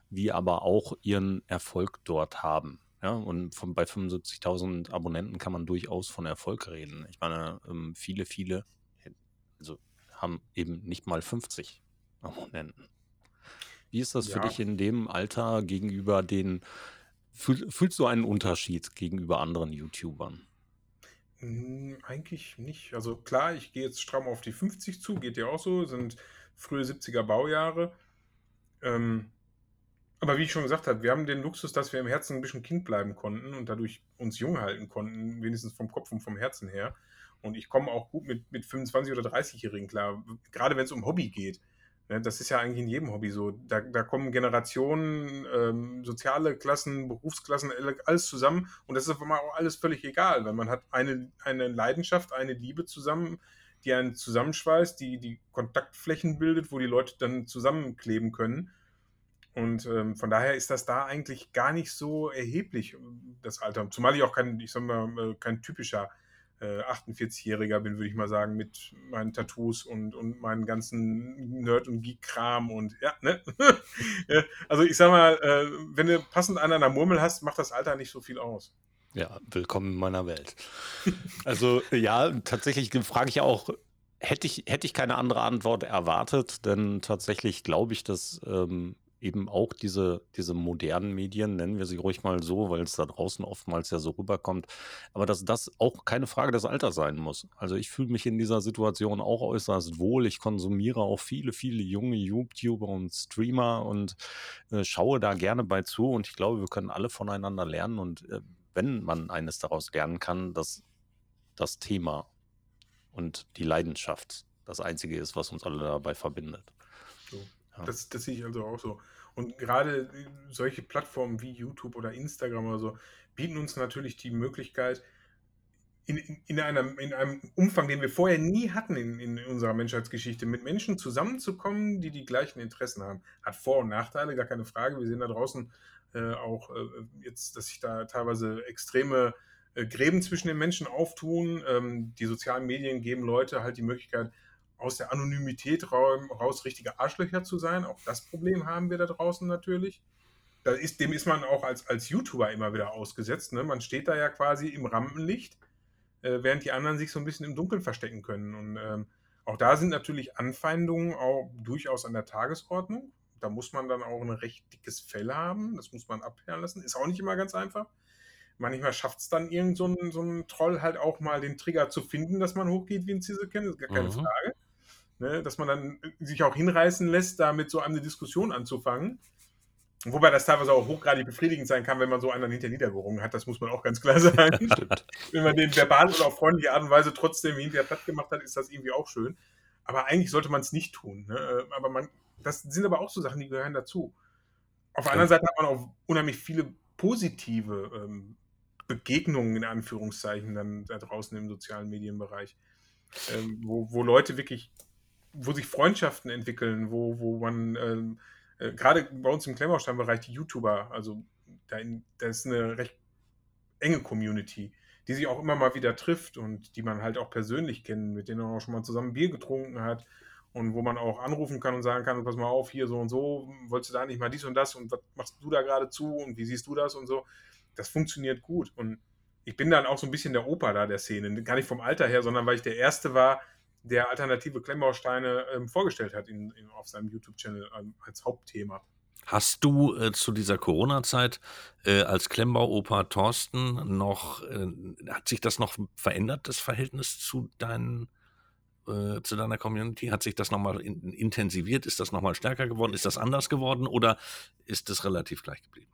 wie aber auch ihren Erfolg dort haben. Ja, und von, bei 75.000 Abonnenten kann man durchaus von Erfolg reden. Ich meine, ähm, viele, viele also haben eben nicht mal 50 Abonnenten. Wie ist das für dich in dem Alter gegenüber den fühl fühlst du einen Unterschied gegenüber anderen YouTubern? Hm, eigentlich nicht. Also klar, ich gehe jetzt stramm auf die 50 zu, geht dir auch so, sind frühe 70er Baujahre. Ähm, aber wie ich schon gesagt habe, wir haben den Luxus, dass wir im Herzen ein bisschen Kind bleiben konnten und dadurch uns jung halten konnten, wenigstens vom Kopf und vom Herzen her. Und ich komme auch gut mit, mit 25- oder 30-Jährigen klar, gerade wenn es um Hobby geht. Ne, das ist ja eigentlich in jedem Hobby so. Da, da kommen Generationen, ähm, soziale Klassen, Berufsklassen, alles zusammen. Und das ist auf einmal auch alles völlig egal, weil man hat eine, eine Leidenschaft, eine Liebe zusammen, die einen zusammenschweißt, die die Kontaktflächen bildet, wo die Leute dann zusammenkleben können. Und ähm, von daher ist das da eigentlich gar nicht so erheblich, das Alter. Zumal ich auch kein, ich sag mal, äh, kein typischer äh, 48-Jähriger bin, würde ich mal sagen, mit meinen Tattoos und, und meinen ganzen Nerd- und Geek-Kram und ja, ne? [LAUGHS] also ich sag mal, äh, wenn du passend an einer Murmel hast, macht das Alter nicht so viel aus. Ja, willkommen in meiner Welt. Also ja, tatsächlich frage ich auch, hätte ich, hätte ich keine andere Antwort erwartet, denn tatsächlich glaube ich, dass ähm, eben auch diese, diese modernen Medien, nennen wir sie ruhig mal so, weil es da draußen oftmals ja so rüberkommt, aber dass das auch keine Frage des Alters sein muss. Also ich fühle mich in dieser Situation auch äußerst wohl. Ich konsumiere auch viele, viele junge YouTuber und Streamer und äh, schaue da gerne bei zu und ich glaube, wir können alle voneinander lernen und äh, wenn man eines daraus lernen kann, dass das Thema und die Leidenschaft das Einzige ist, was uns alle dabei verbindet. So. Das, das sehe ich also auch so. Und gerade solche Plattformen wie YouTube oder Instagram oder so bieten uns natürlich die Möglichkeit, in, in, einem, in einem Umfang, den wir vorher nie hatten in, in unserer Menschheitsgeschichte, mit Menschen zusammenzukommen, die die gleichen Interessen haben. Hat Vor- und Nachteile, gar keine Frage. Wir sehen da draußen äh, auch äh, jetzt, dass sich da teilweise extreme äh, Gräben zwischen den Menschen auftun. Ähm, die sozialen Medien geben Leute halt die Möglichkeit, aus der Anonymität raus richtige Arschlöcher zu sein. Auch das Problem haben wir da draußen natürlich. Da ist, dem ist man auch als, als YouTuber immer wieder ausgesetzt. Ne? Man steht da ja quasi im Rampenlicht, äh, während die anderen sich so ein bisschen im Dunkeln verstecken können. Und ähm, auch da sind natürlich Anfeindungen auch durchaus an der Tagesordnung. Da muss man dann auch ein recht dickes Fell haben. Das muss man abwehren lassen. Ist auch nicht immer ganz einfach. Manchmal schafft es dann irgend so ein, so ein Troll halt auch mal den Trigger zu finden, dass man hochgeht wie ein Ziselken, ist gar keine mhm. Frage. Ne, dass man dann sich auch hinreißen lässt, damit so eine Diskussion anzufangen. Wobei das teilweise auch hochgradig befriedigend sein kann, wenn man so einen hinter niedergerungen hat, das muss man auch ganz klar sagen. [LAUGHS] wenn man den verbal oder auf freundliche Art und Weise trotzdem hinterher platt gemacht hat, ist das irgendwie auch schön. Aber eigentlich sollte man es nicht tun. Ne? Aber man, das sind aber auch so Sachen, die gehören dazu. Auf der anderen Seite hat man auch unheimlich viele positive ähm, Begegnungen in Anführungszeichen dann da draußen im sozialen Medienbereich, ähm, wo, wo Leute wirklich, wo sich Freundschaften entwickeln, wo, wo man ähm, äh, gerade bei uns im Klemmbaustein-Bereich die YouTuber, also da, in, da ist eine recht enge Community, die sich auch immer mal wieder trifft und die man halt auch persönlich kennt, mit denen man auch schon mal zusammen Bier getrunken hat und wo man auch anrufen kann und sagen kann, pass mal auf, hier so und so, wolltest du da nicht mal dies und das und was machst du da gerade zu und wie siehst du das und so. Das funktioniert gut und ich bin dann auch so ein bisschen der Opa da der Szene, gar nicht vom Alter her, sondern weil ich der Erste war, der alternative Klemmbausteine ähm, vorgestellt hat in, in, auf seinem YouTube-Channel ähm, als Hauptthema. Hast du äh, zu dieser Corona-Zeit äh, als Klemmbauopa Thorsten noch, äh, hat sich das noch verändert, das Verhältnis zu deinen äh, zu deiner Community? Hat sich das nochmal in, intensiviert? Ist das nochmal stärker geworden? Ist das anders geworden oder ist es relativ gleich geblieben?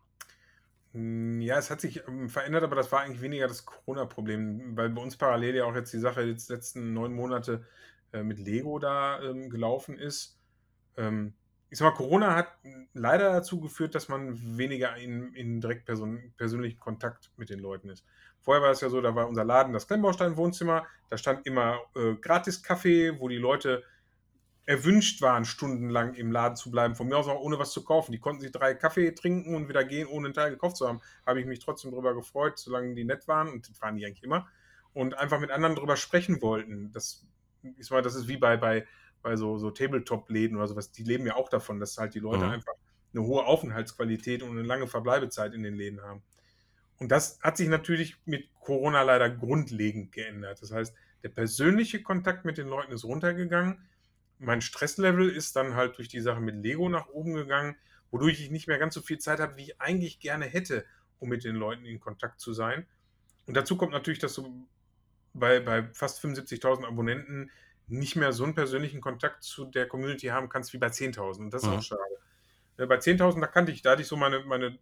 Hm, ja, es hat sich ähm, verändert, aber das war eigentlich weniger das Corona-Problem, weil bei uns parallel ja auch jetzt die Sache jetzt letzten neun Monate äh, mit Lego da ähm, gelaufen ist. Ähm, ich sag mal, Corona hat leider dazu geführt, dass man weniger in, in direkt person, persönlichen Kontakt mit den Leuten ist. Vorher war es ja so, da war unser Laden das Klemmbaustein-Wohnzimmer, da stand immer äh, Gratis-Kaffee, wo die Leute erwünscht waren, stundenlang im Laden zu bleiben, von mir aus auch ohne was zu kaufen. Die konnten sich drei Kaffee trinken und wieder gehen, ohne einen Teil gekauft zu haben. Habe ich mich trotzdem darüber gefreut, solange die nett waren, und das waren die eigentlich immer, und einfach mit anderen darüber sprechen wollten. Das, ich mal, das ist wie bei, bei bei so, so Tabletop-Läden oder sowas, die leben ja auch davon, dass halt die Leute mhm. einfach eine hohe Aufenthaltsqualität und eine lange Verbleibezeit in den Läden haben. Und das hat sich natürlich mit Corona leider grundlegend geändert. Das heißt, der persönliche Kontakt mit den Leuten ist runtergegangen. Mein Stresslevel ist dann halt durch die Sache mit Lego nach oben gegangen, wodurch ich nicht mehr ganz so viel Zeit habe, wie ich eigentlich gerne hätte, um mit den Leuten in Kontakt zu sein. Und dazu kommt natürlich, dass du bei, bei fast 75.000 Abonnenten nicht mehr so einen persönlichen Kontakt zu der Community haben kannst wie bei 10.000. Und das ist mhm. auch schade. Ja, bei 10.000, da kannte ich, da hatte ich so meine, meine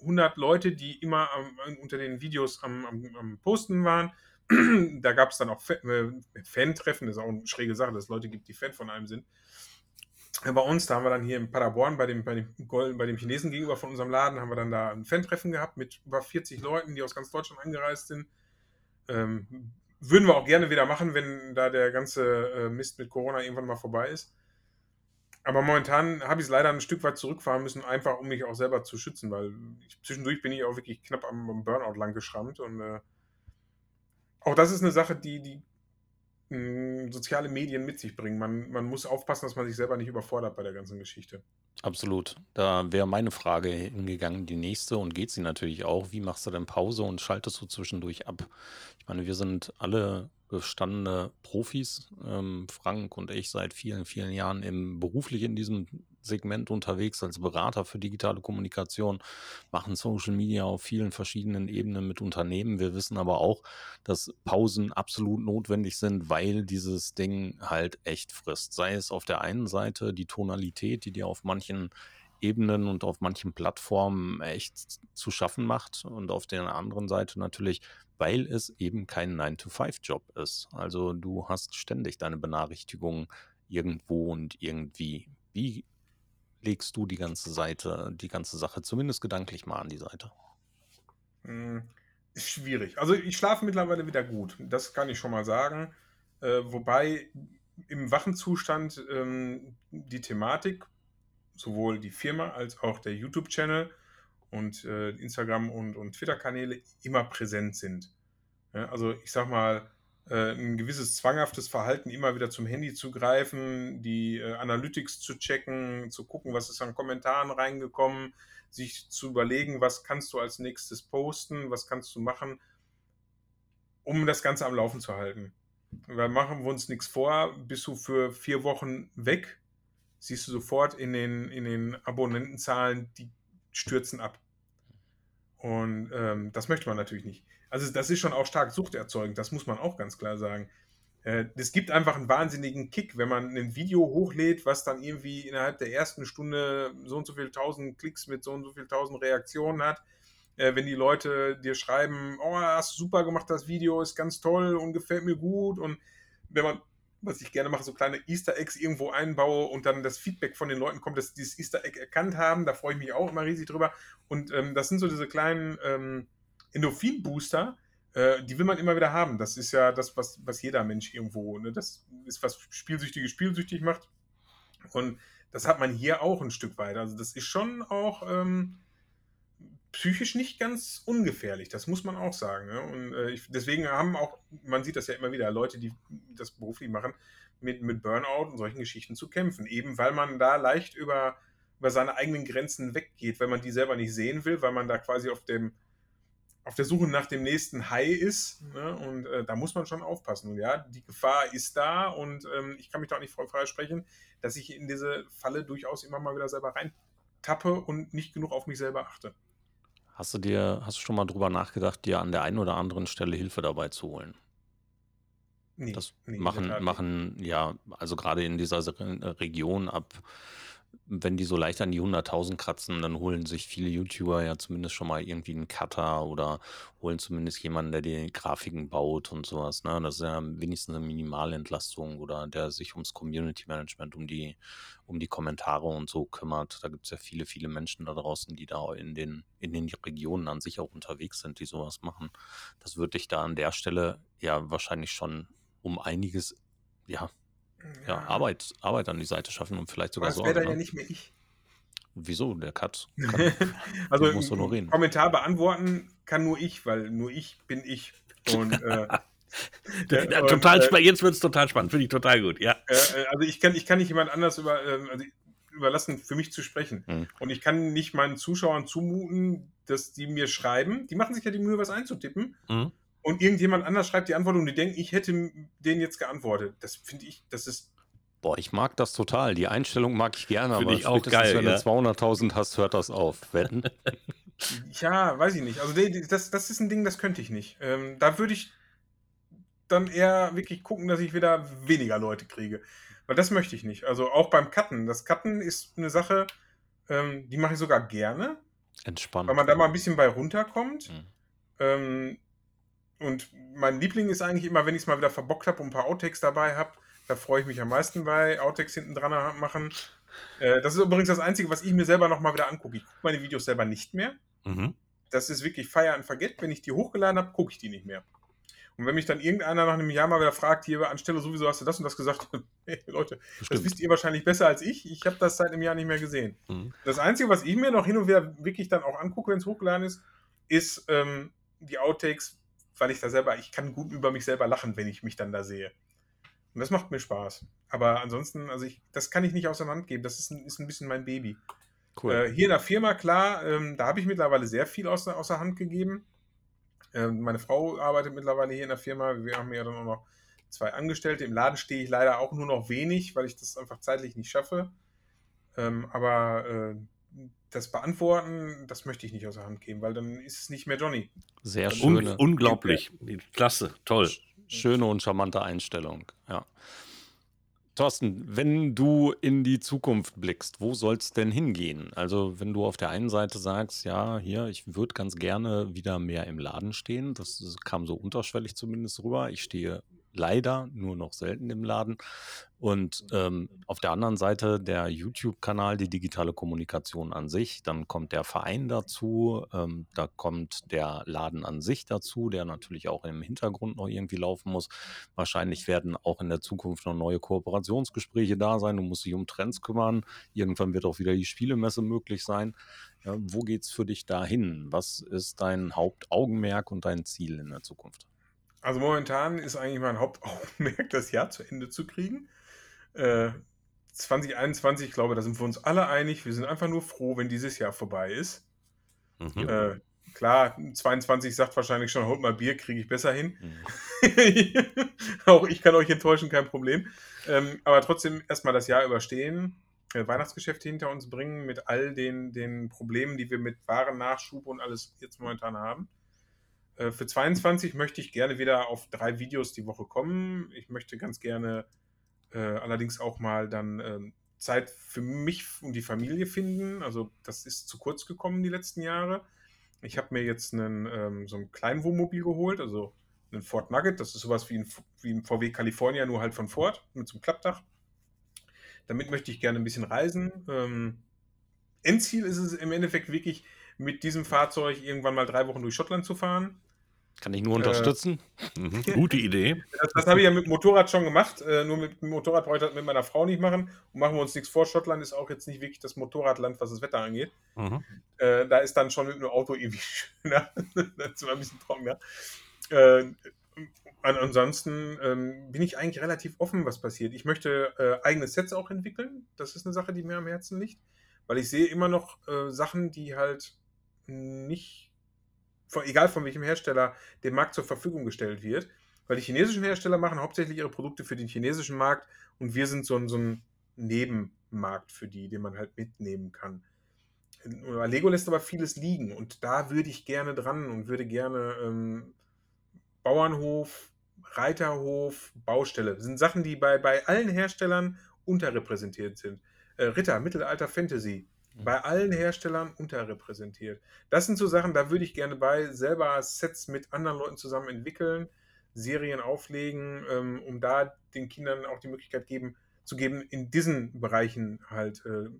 100 Leute, die immer am, unter den Videos am, am, am Posten waren. [CLEARS THROAT] da gab es dann auch äh, Fan-Treffen, das ist auch eine schräge Sache, dass es Leute gibt, die Fan von einem sind. Bei uns, da haben wir dann hier in Paderborn bei dem, bei dem, Gold, bei dem Chinesen gegenüber von unserem Laden, haben wir dann da ein Fan-Treffen gehabt mit über 40 Leuten, die aus ganz Deutschland angereist sind. Ähm, würden wir auch gerne wieder machen, wenn da der ganze äh, Mist mit Corona irgendwann mal vorbei ist. Aber momentan habe ich es leider ein Stück weit zurückfahren müssen, einfach um mich auch selber zu schützen, weil ich, zwischendurch bin ich auch wirklich knapp am, am Burnout lang geschrammt. Und äh, auch das ist eine Sache, die, die mh, hm, soziale Medien mit sich bringen. Man, man muss aufpassen, dass man sich selber nicht überfordert bei der ganzen Geschichte. Absolut. Da wäre meine Frage hingegangen, die nächste, und geht sie natürlich auch. Wie machst du denn Pause und schaltest du zwischendurch ab? Ich meine, wir sind alle gestandene Profis, ähm, Frank und ich seit vielen, vielen Jahren im beruflich in diesem Segment unterwegs als Berater für digitale Kommunikation, machen Social Media auf vielen verschiedenen Ebenen mit Unternehmen. Wir wissen aber auch, dass Pausen absolut notwendig sind, weil dieses Ding halt echt frisst. Sei es auf der einen Seite die Tonalität, die dir auf manchen Ebenen und auf manchen Plattformen echt zu schaffen macht und auf der anderen Seite natürlich weil es eben kein 9-to-5-Job ist. Also du hast ständig deine Benachrichtigungen irgendwo und irgendwie. Wie legst du die ganze Seite, die ganze Sache zumindest gedanklich mal an die Seite? Hm, schwierig. Also ich schlafe mittlerweile wieder gut. Das kann ich schon mal sagen. Äh, wobei im wachen Zustand ähm, die Thematik, sowohl die Firma als auch der YouTube-Channel, und äh, Instagram und, und Twitter-Kanäle immer präsent sind. Ja, also ich sag mal, äh, ein gewisses zwanghaftes Verhalten, immer wieder zum Handy zu greifen, die äh, Analytics zu checken, zu gucken, was ist an Kommentaren reingekommen, sich zu überlegen, was kannst du als nächstes posten, was kannst du machen, um das Ganze am Laufen zu halten. Weil machen wir uns nichts vor, bist du für vier Wochen weg, siehst du sofort in den, in den Abonnentenzahlen, die stürzen ab. Und ähm, das möchte man natürlich nicht. Also das ist schon auch stark suchterzeugend, das muss man auch ganz klar sagen. Äh, es gibt einfach einen wahnsinnigen Kick, wenn man ein Video hochlädt, was dann irgendwie innerhalb der ersten Stunde so und so viele tausend Klicks mit so und so viel tausend Reaktionen hat. Äh, wenn die Leute dir schreiben, oh, hast du super gemacht, das Video ist ganz toll und gefällt mir gut. Und wenn man was ich gerne mache, so kleine Easter Eggs irgendwo einbaue und dann das Feedback von den Leuten kommt, dass sie dieses Easter Egg erkannt haben. Da freue ich mich auch immer riesig drüber. Und ähm, das sind so diese kleinen ähm, Endorphin-Booster, äh, die will man immer wieder haben. Das ist ja das, was, was jeder Mensch irgendwo, ne? das ist, was Spielsüchtige spielsüchtig macht. Und das hat man hier auch ein Stück weit. Also das ist schon auch ähm, psychisch nicht ganz ungefährlich, das muss man auch sagen. Ne? Und äh, ich, deswegen haben auch, man sieht das ja immer wieder, Leute, die das beruflich machen, mit, mit Burnout und solchen Geschichten zu kämpfen. Eben weil man da leicht über, über seine eigenen Grenzen weggeht, weil man die selber nicht sehen will, weil man da quasi auf dem auf der Suche nach dem nächsten High ist. Ne? Und äh, da muss man schon aufpassen. Und ja, die Gefahr ist da und ähm, ich kann mich da auch nicht frei sprechen, dass ich in diese Falle durchaus immer mal wieder selber reintappe und nicht genug auf mich selber achte. Hast du dir, hast du schon mal drüber nachgedacht, dir an der einen oder anderen Stelle Hilfe dabei zu holen? Nee, Das nee, machen, machen ja, also gerade in dieser Se- Region ab, wenn die so leicht an die 100.000 kratzen, dann holen sich viele YouTuber ja zumindest schon mal irgendwie einen Cutter oder holen zumindest jemanden, der die Grafiken baut und sowas. Ne? Das ist ja wenigstens eine Minimalentlastung oder der sich ums Community Management, um die, um die Kommentare und so kümmert. Da gibt es ja viele, viele Menschen da draußen, die da in den, in den Regionen an sich auch unterwegs sind, die sowas machen. Das würde dich da an der Stelle ja wahrscheinlich schon um einiges, ja, ja, Arbeit, Arbeit an die Seite schaffen und vielleicht sogar das wäre dann ja Ne? nicht mehr ich. Wieso? Der Cut [LAUGHS] kann, also der muss doch nur reden. Kommentar beantworten kann nur ich, weil nur ich bin ich. Und äh, [LAUGHS] Ja, und, total äh. Jetzt wird es total spannend. Finde ich total gut. Ja. Äh, äh, also ich kann, ich kann nicht jemand anders über, ähm, also überlassen, für mich zu sprechen. Hm. Und ich kann nicht meinen Zuschauern zumuten, dass die mir schreiben. Die machen sich ja die Mühe, was einzutippen. Mhm. Und irgendjemand anders schreibt die Antwort und die denken, ich hätte denen jetzt geantwortet. Das finde ich, das ist. Boah, ich mag das total. Die Einstellung mag ich gerne, Finde aber ich auch geil, wenn ja. du 200.000 hast, hört das auf. Wetten? [LAUGHS] [LAUGHS] Ja, weiß ich nicht. Also das, das ist ein Ding, das könnte ich nicht. Ähm, da würde ich dann eher wirklich gucken, dass ich wieder weniger Leute kriege. Weil das möchte ich nicht. Also auch beim Cutten. Das Cutten ist eine Sache, ähm, die mache ich sogar gerne, Entspannt. weil man da mal ein bisschen bei runterkommt. Mhm. Ähm, und mein Liebling ist eigentlich immer, wenn ich es mal wieder verbockt habe und ein paar Outtakes dabei habe. Da freue ich mich am meisten bei Outtakes hinten dran machen. Äh, das ist übrigens das Einzige, was ich mir selber nochmal wieder angucke. Ich gucke meine Videos selber nicht mehr. Mhm. Das ist wirklich Fire and Forget. Wenn ich die hochgeladen habe, gucke ich die nicht mehr. Und wenn mich dann irgendeiner nach einem Jahr mal wieder fragt, hier anstelle sowieso hast du das und das gesagt, [LAUGHS] hey, Leute, das Bestimmt. wisst ihr wahrscheinlich besser als ich. Ich habe das seit einem Jahr nicht mehr gesehen. Mhm. Das Einzige, was ich mir noch hin und wieder wirklich dann auch angucke, wenn es hochgeladen ist, ist ähm, die Outtakes, weil ich da selber, ich kann gut über mich selber lachen, wenn ich mich dann da sehe. Und das macht mir Spaß. Aber ansonsten, also ich, das kann ich nicht aus der Hand geben. Das ist ein, ist ein bisschen mein Baby. Cool. Äh, hier in der Firma, klar, ähm, da habe ich mittlerweile sehr viel aus, aus der Hand gegeben. Ähm, meine Frau arbeitet mittlerweile hier in der Firma. Wir haben ja dann auch noch zwei Angestellte. Im Laden stehe ich leider auch nur noch wenig, weil ich das einfach zeitlich nicht schaffe. Ähm, aber äh, das Beantworten, das möchte ich nicht aus der Hand geben, weil dann ist es nicht mehr Johnny. Sehr Un schöne, unglaublich. Klasse. Toll. schöne und charmante Einstellung. Ja. Thorsten, wenn du in die Zukunft blickst, wo soll es denn hingehen? Also, wenn du auf der einen Seite sagst, ja, hier, ich würde ganz gerne wieder mehr im Laden stehen, das, das kam so unterschwellig zumindest rüber. Ich stehe leider nur noch selten im Laden. Und ähm, auf der anderen Seite der YouTube-Kanal, die digitale Kommunikation an sich, dann kommt der Verein dazu, ähm, da kommt der Laden an sich dazu, der natürlich auch im Hintergrund noch irgendwie laufen muss. Wahrscheinlich werden auch in der Zukunft noch neue Kooperationsgespräche da sein. Du musst dich um Trends kümmern. Irgendwann wird auch wieder die Spielemesse möglich sein. Ja, wo geht's für dich dahin? Was ist dein Hauptaugenmerk und dein Ziel in der Zukunft? Also momentan ist eigentlich mein Hauptaugenmerk, [LAUGHS] das Jahr zu Ende zu kriegen. Äh, 2021, ich glaube, da sind wir uns alle einig. Wir sind einfach nur froh, wenn dieses Jahr vorbei ist. Mhm. Äh, klar, 22 sagt wahrscheinlich schon, holt mal Bier, kriege ich besser hin. Mhm. [LAUGHS] Auch ich kann euch enttäuschen, kein Problem. Ähm, aber trotzdem erstmal das Jahr überstehen, äh, Weihnachtsgeschäfte hinter uns bringen mit all den, den Problemen, die wir mit Warennachschub und alles jetzt momentan haben. Äh, für 22 möchte ich gerne wieder auf drei Videos die Woche kommen. Ich möchte ganz gerne äh, allerdings auch mal dann ähm, Zeit für mich und die Familie finden. Also das ist zu kurz gekommen die letzten Jahre. Ich habe mir jetzt einen, ähm, so ein Kleinwohnmobil geholt, also einen Ford Nugget, das ist sowas wie ein, wie ein VW California, nur halt von Ford, mit so einem Klappdach. Damit möchte ich gerne ein bisschen reisen. Ähm, Endziel ist es im Endeffekt wirklich, mit diesem Fahrzeug irgendwann mal drei Wochen durch Schottland zu fahren. Kann ich nur unterstützen. Äh, mhm. [LAUGHS] Gute Idee. Das, das habe ich ja mit dem Motorrad schon gemacht. Äh, nur mit dem Motorrad brauche ich das mit meiner Frau nicht machen. Und machen wir uns nichts vor. Schottland ist auch jetzt nicht wirklich das Motorradland, was das Wetter angeht. Mhm. Äh, da ist dann schon mit einem Auto [LAUGHS] irgendwie schöner. das ist ein bisschen trockener. Äh, ansonsten ähm, bin ich eigentlich relativ offen, was passiert. Ich möchte äh, eigene Sets auch entwickeln. Das ist eine Sache, die mir am Herzen liegt. Weil ich sehe immer noch äh, Sachen, die halt nicht egal von welchem Hersteller, dem Markt zur Verfügung gestellt wird. Weil die chinesischen Hersteller machen hauptsächlich ihre Produkte für den chinesischen Markt und wir sind so ein, so ein Nebenmarkt für die, den man halt mitnehmen kann. Lego lässt aber vieles liegen und da würde ich gerne dran und würde gerne ähm, Bauernhof, Reiterhof, Baustelle. Das sind Sachen, die bei, bei allen Herstellern unterrepräsentiert sind. Äh, Ritter, Mittelalter, Fantasy, bei allen Herstellern unterrepräsentiert. Das sind so Sachen, da würde ich gerne bei selber Sets mit anderen Leuten zusammen entwickeln, Serien auflegen, ähm, um da den Kindern auch die Möglichkeit geben, zu geben, in diesen Bereichen halt äh,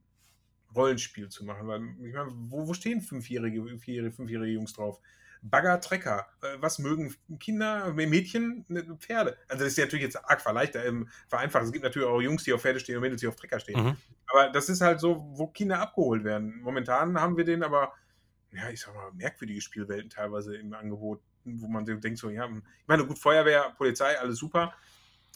Rollenspiel zu machen. Weil, ich meine, wo, wo stehen fünfjährige, vierjährige, fünfjährige Jungs drauf? Bagger, Trecker. Äh, was mögen Kinder, Mädchen, ne, Pferde? Also das ist ja natürlich jetzt arg verleichter, ähm, vereinfacht. Es gibt natürlich auch Jungs, die auf Pferde stehen und Mädels, die auf Trecker stehen. Mhm. Aber das ist halt so, wo Kinder abgeholt werden. Momentan haben wir den aber, ja, ich sag mal, merkwürdige Spielwelten teilweise im Angebot, wo man denkt so, ja, ich meine, gut, Feuerwehr, Polizei, alles super.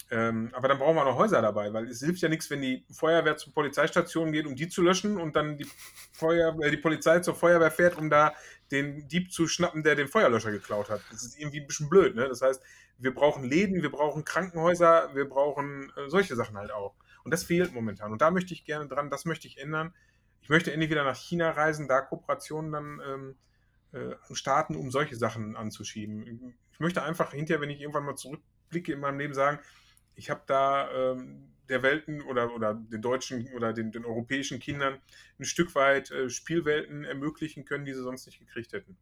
Ähm, aber dann brauchen wir noch Häuser dabei, weil es hilft ja nichts, wenn die Feuerwehr zur Polizeistation geht, um die zu löschen und dann die, Feuer, äh, die Polizei zur Feuerwehr fährt, um da den Dieb zu schnappen, der den Feuerlöscher geklaut hat. Das ist irgendwie ein bisschen blöd. Ne? Das heißt, wir brauchen Läden, wir brauchen Krankenhäuser, wir brauchen äh, solche Sachen halt auch. Und das fehlt momentan. Und da möchte ich gerne dran, das möchte ich ändern. Ich möchte endlich wieder nach China reisen, da Kooperationen dann ähm, äh, starten, um solche Sachen anzuschieben. Ich möchte einfach hinterher, wenn ich irgendwann mal zurückblicke in meinem Leben, sagen, ich habe da ähm, der Welten oder, oder den deutschen oder den, den europäischen Kindern ein Stück weit äh, Spielwelten ermöglichen können, die sie sonst nicht gekriegt hätten.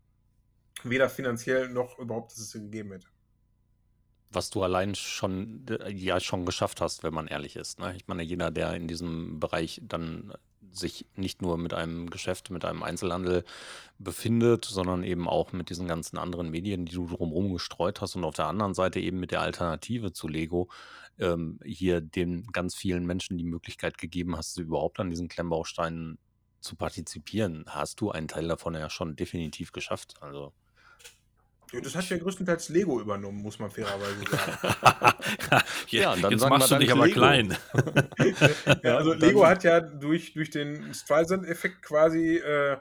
Weder finanziell noch überhaupt, dass es sie gegeben hätte. Was du allein schon ja schon geschafft hast, wenn man ehrlich ist. Ne? Ich meine, jeder, der in diesem Bereich dann sich nicht nur mit einem Geschäft, mit einem Einzelhandel befindet, sondern eben auch mit diesen ganzen anderen Medien, die du drumherum gestreut hast und auf der anderen Seite eben mit der Alternative zu Lego ähm, hier den ganz vielen Menschen die Möglichkeit gegeben hast, überhaupt an diesen Klemmbausteinen zu partizipieren, hast du einen Teil davon ja schon definitiv geschafft. Also ja, das hat ja größtenteils Lego übernommen, muss man fairerweise sagen. ja, [LAUGHS] ja, und dann jetzt machst du dich aber Lego. klein. [LAUGHS] ja, also [LAUGHS] Lego hat ja durch, durch den Streisand-Effekt quasi äh,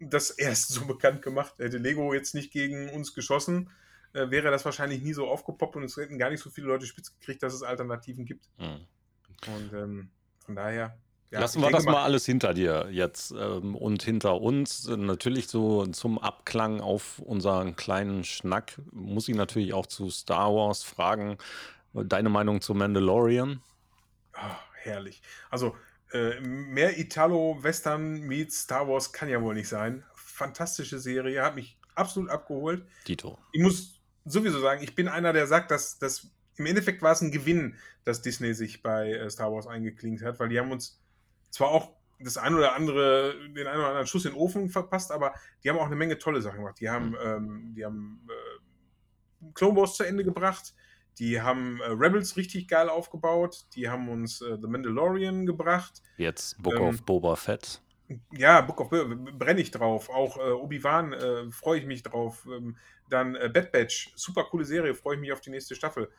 das erst so bekannt gemacht. Hätte Lego jetzt nicht gegen uns geschossen, äh, wäre das wahrscheinlich nie so aufgepoppt und es hätten gar nicht so viele Leute spitz gekriegt, dass es Alternativen gibt. Mhm. Und ähm, von daher, ja, Lassen wir das mal alles hinter dir jetzt ähm, und hinter uns. Natürlich so zum Abklang auf unseren kleinen Schnack muss ich natürlich auch zu Star Wars fragen. Deine Meinung zu Mandalorian? Oh, herrlich. Also äh, mehr Italo-Western meets Star Wars kann ja wohl nicht sein. Fantastische Serie, hat mich absolut abgeholt. Dito. Ich muss sowieso sagen, ich bin einer, der sagt, dass, dass im Endeffekt war es ein Gewinn, dass Disney sich bei äh, Star Wars eingeklinkt hat, weil die haben uns zwar auch das ein oder andere, den einen oder anderen Schuss in den Ofen verpasst, aber die haben auch eine Menge tolle Sachen gemacht. Die haben, mhm. ähm, die haben äh, Clone Wars zu Ende gebracht, die haben äh, Rebels richtig geil aufgebaut, die haben uns äh, The Mandalorian gebracht. Jetzt Book ähm, of Boba Fett. Ja, Book of Boba brenne ich drauf. Auch äh, Obi-Wan äh, freue ich mich drauf. Ähm, dann äh, Bad Batch, super coole Serie, freue ich mich auf die nächste Staffel.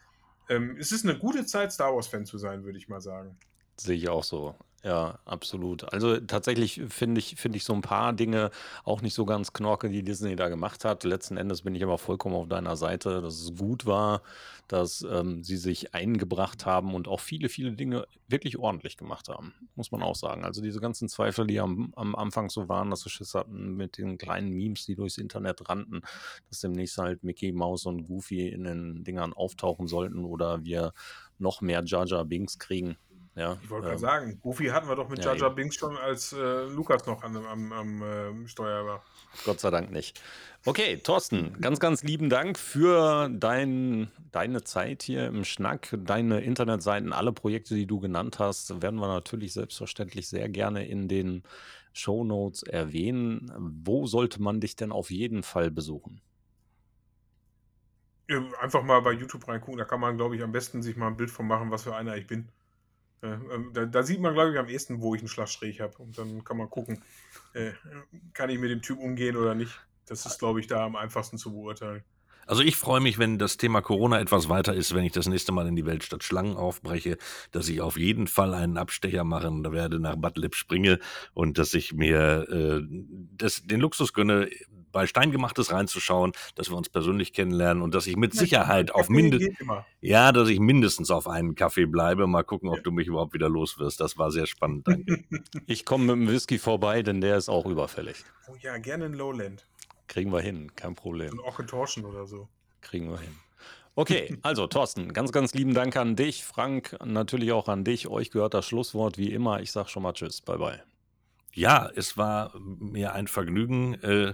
Ähm, es ist eine gute Zeit, Star Wars-Fan zu sein, würde ich mal sagen. Sehe ich auch so. Ja, absolut. Also tatsächlich finde ich, finde ich so ein paar Dinge auch nicht so ganz knorke, die Disney da gemacht hat. Letzten Endes bin ich aber vollkommen auf deiner Seite, dass es gut war, dass ähm, sie sich eingebracht haben und auch viele, viele Dinge wirklich ordentlich gemacht haben, muss man auch sagen. Also diese ganzen Zweifel, die am, am Anfang so waren, dass sie Schiss hatten mit den kleinen Memes, die durchs Internet rannten, dass demnächst halt Mickey Mouse und Goofy in den Dingern auftauchen sollten oder wir noch mehr Jar Jar Binks kriegen Ja, Ich wollte ähm, gerade sagen, Goofy hatten wir doch mit ja, eben. Binks schon, als äh, Lukas noch an, am, am äh, Steuer war. Gott sei Dank nicht. Okay, Thorsten, ganz, ganz lieben Dank für dein, deine Zeit hier im Schnack, deine Internetseiten, alle Projekte, die du genannt hast, werden wir natürlich selbstverständlich sehr gerne in den Shownotes erwähnen. Wo sollte man dich denn auf jeden Fall besuchen? Ja, Einfach mal bei YouTube reingucken, da kann man, glaube ich, am besten sich mal ein Bild von machen, was für einer ich bin. Äh, ähm, da, da sieht man, glaube ich, am ehesten, wo ich einen Schlagstrich habe. Und dann kann man gucken, äh, kann ich mit dem Typ umgehen oder nicht. Das ist, glaube ich, da am einfachsten zu beurteilen. Also ich freue mich, wenn das Thema Corona etwas weiter ist, wenn ich das nächste Mal in die Weltstadt Schlangen aufbreche, dass ich auf jeden Fall einen Abstecher machen werde nach Bad Lipp Springe und dass ich mir äh, das, den Luxus gönne, bei Steingemachtes reinzuschauen, dass wir uns persönlich kennenlernen und dass ich mit Sicherheit auf Kaffee minde geht immer. ja, dass ich mindestens auf einen Kaffee bleibe. Mal gucken, ob Ja. du mich überhaupt wieder los wirst. Das war sehr spannend, danke. [LAUGHS] Ich komme mit dem Whisky vorbei, denn der ist auch überfällig. Oh ja, gerne ein Lowland. Kriegen wir hin, kein Problem. ein Ockentorschen oder so. Kriegen wir hin. Okay, also Thorsten, ganz, ganz lieben Dank an dich. Frank, natürlich auch an dich. Euch gehört das Schlusswort wie immer. Ich sage schon mal Tschüss. Bye, bye. Ja, es war mir ein Vergnügen, äh,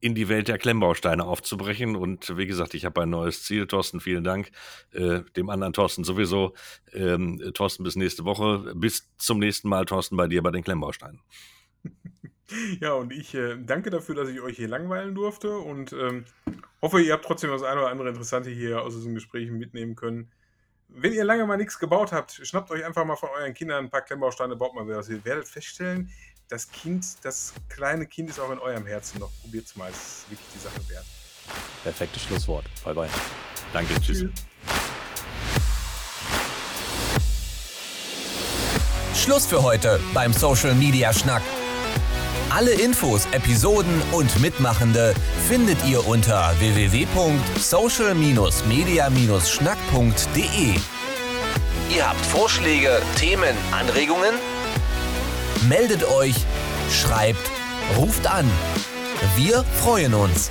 in die Welt der Klemmbausteine aufzubrechen. Und wie gesagt, ich habe ein neues Ziel. Thorsten, vielen Dank. Äh, dem anderen Thorsten sowieso. Ähm, Thorsten, bis nächste Woche. Bis zum nächsten Mal, Thorsten, bei dir bei den Klemmbausteinen. [LAUGHS] Ja, und ich äh, danke dafür, dass ich euch hier langweilen durfte und ähm, hoffe, ihr habt trotzdem das eine oder andere Interessante hier aus diesen Gesprächen mitnehmen können. Wenn ihr lange mal nichts gebaut habt, schnappt euch einfach mal von euren Kindern ein paar Klemmbausteine, baut mal was. Ihr werdet feststellen, das Kind, das kleine Kind ist auch in eurem Herzen noch. Probiert's mal, es ist wirklich die Sache wert. Perfektes Schlusswort. Bye, bye. Danke, tschüss. Schluss für heute beim Social Media Schnack. Alle Infos, Episoden und Mitmachende findet ihr unter www.social-media-schnack.de. Ihr habt Vorschläge, Themen, Anregungen? Meldet euch, schreibt, ruft an. Wir freuen uns.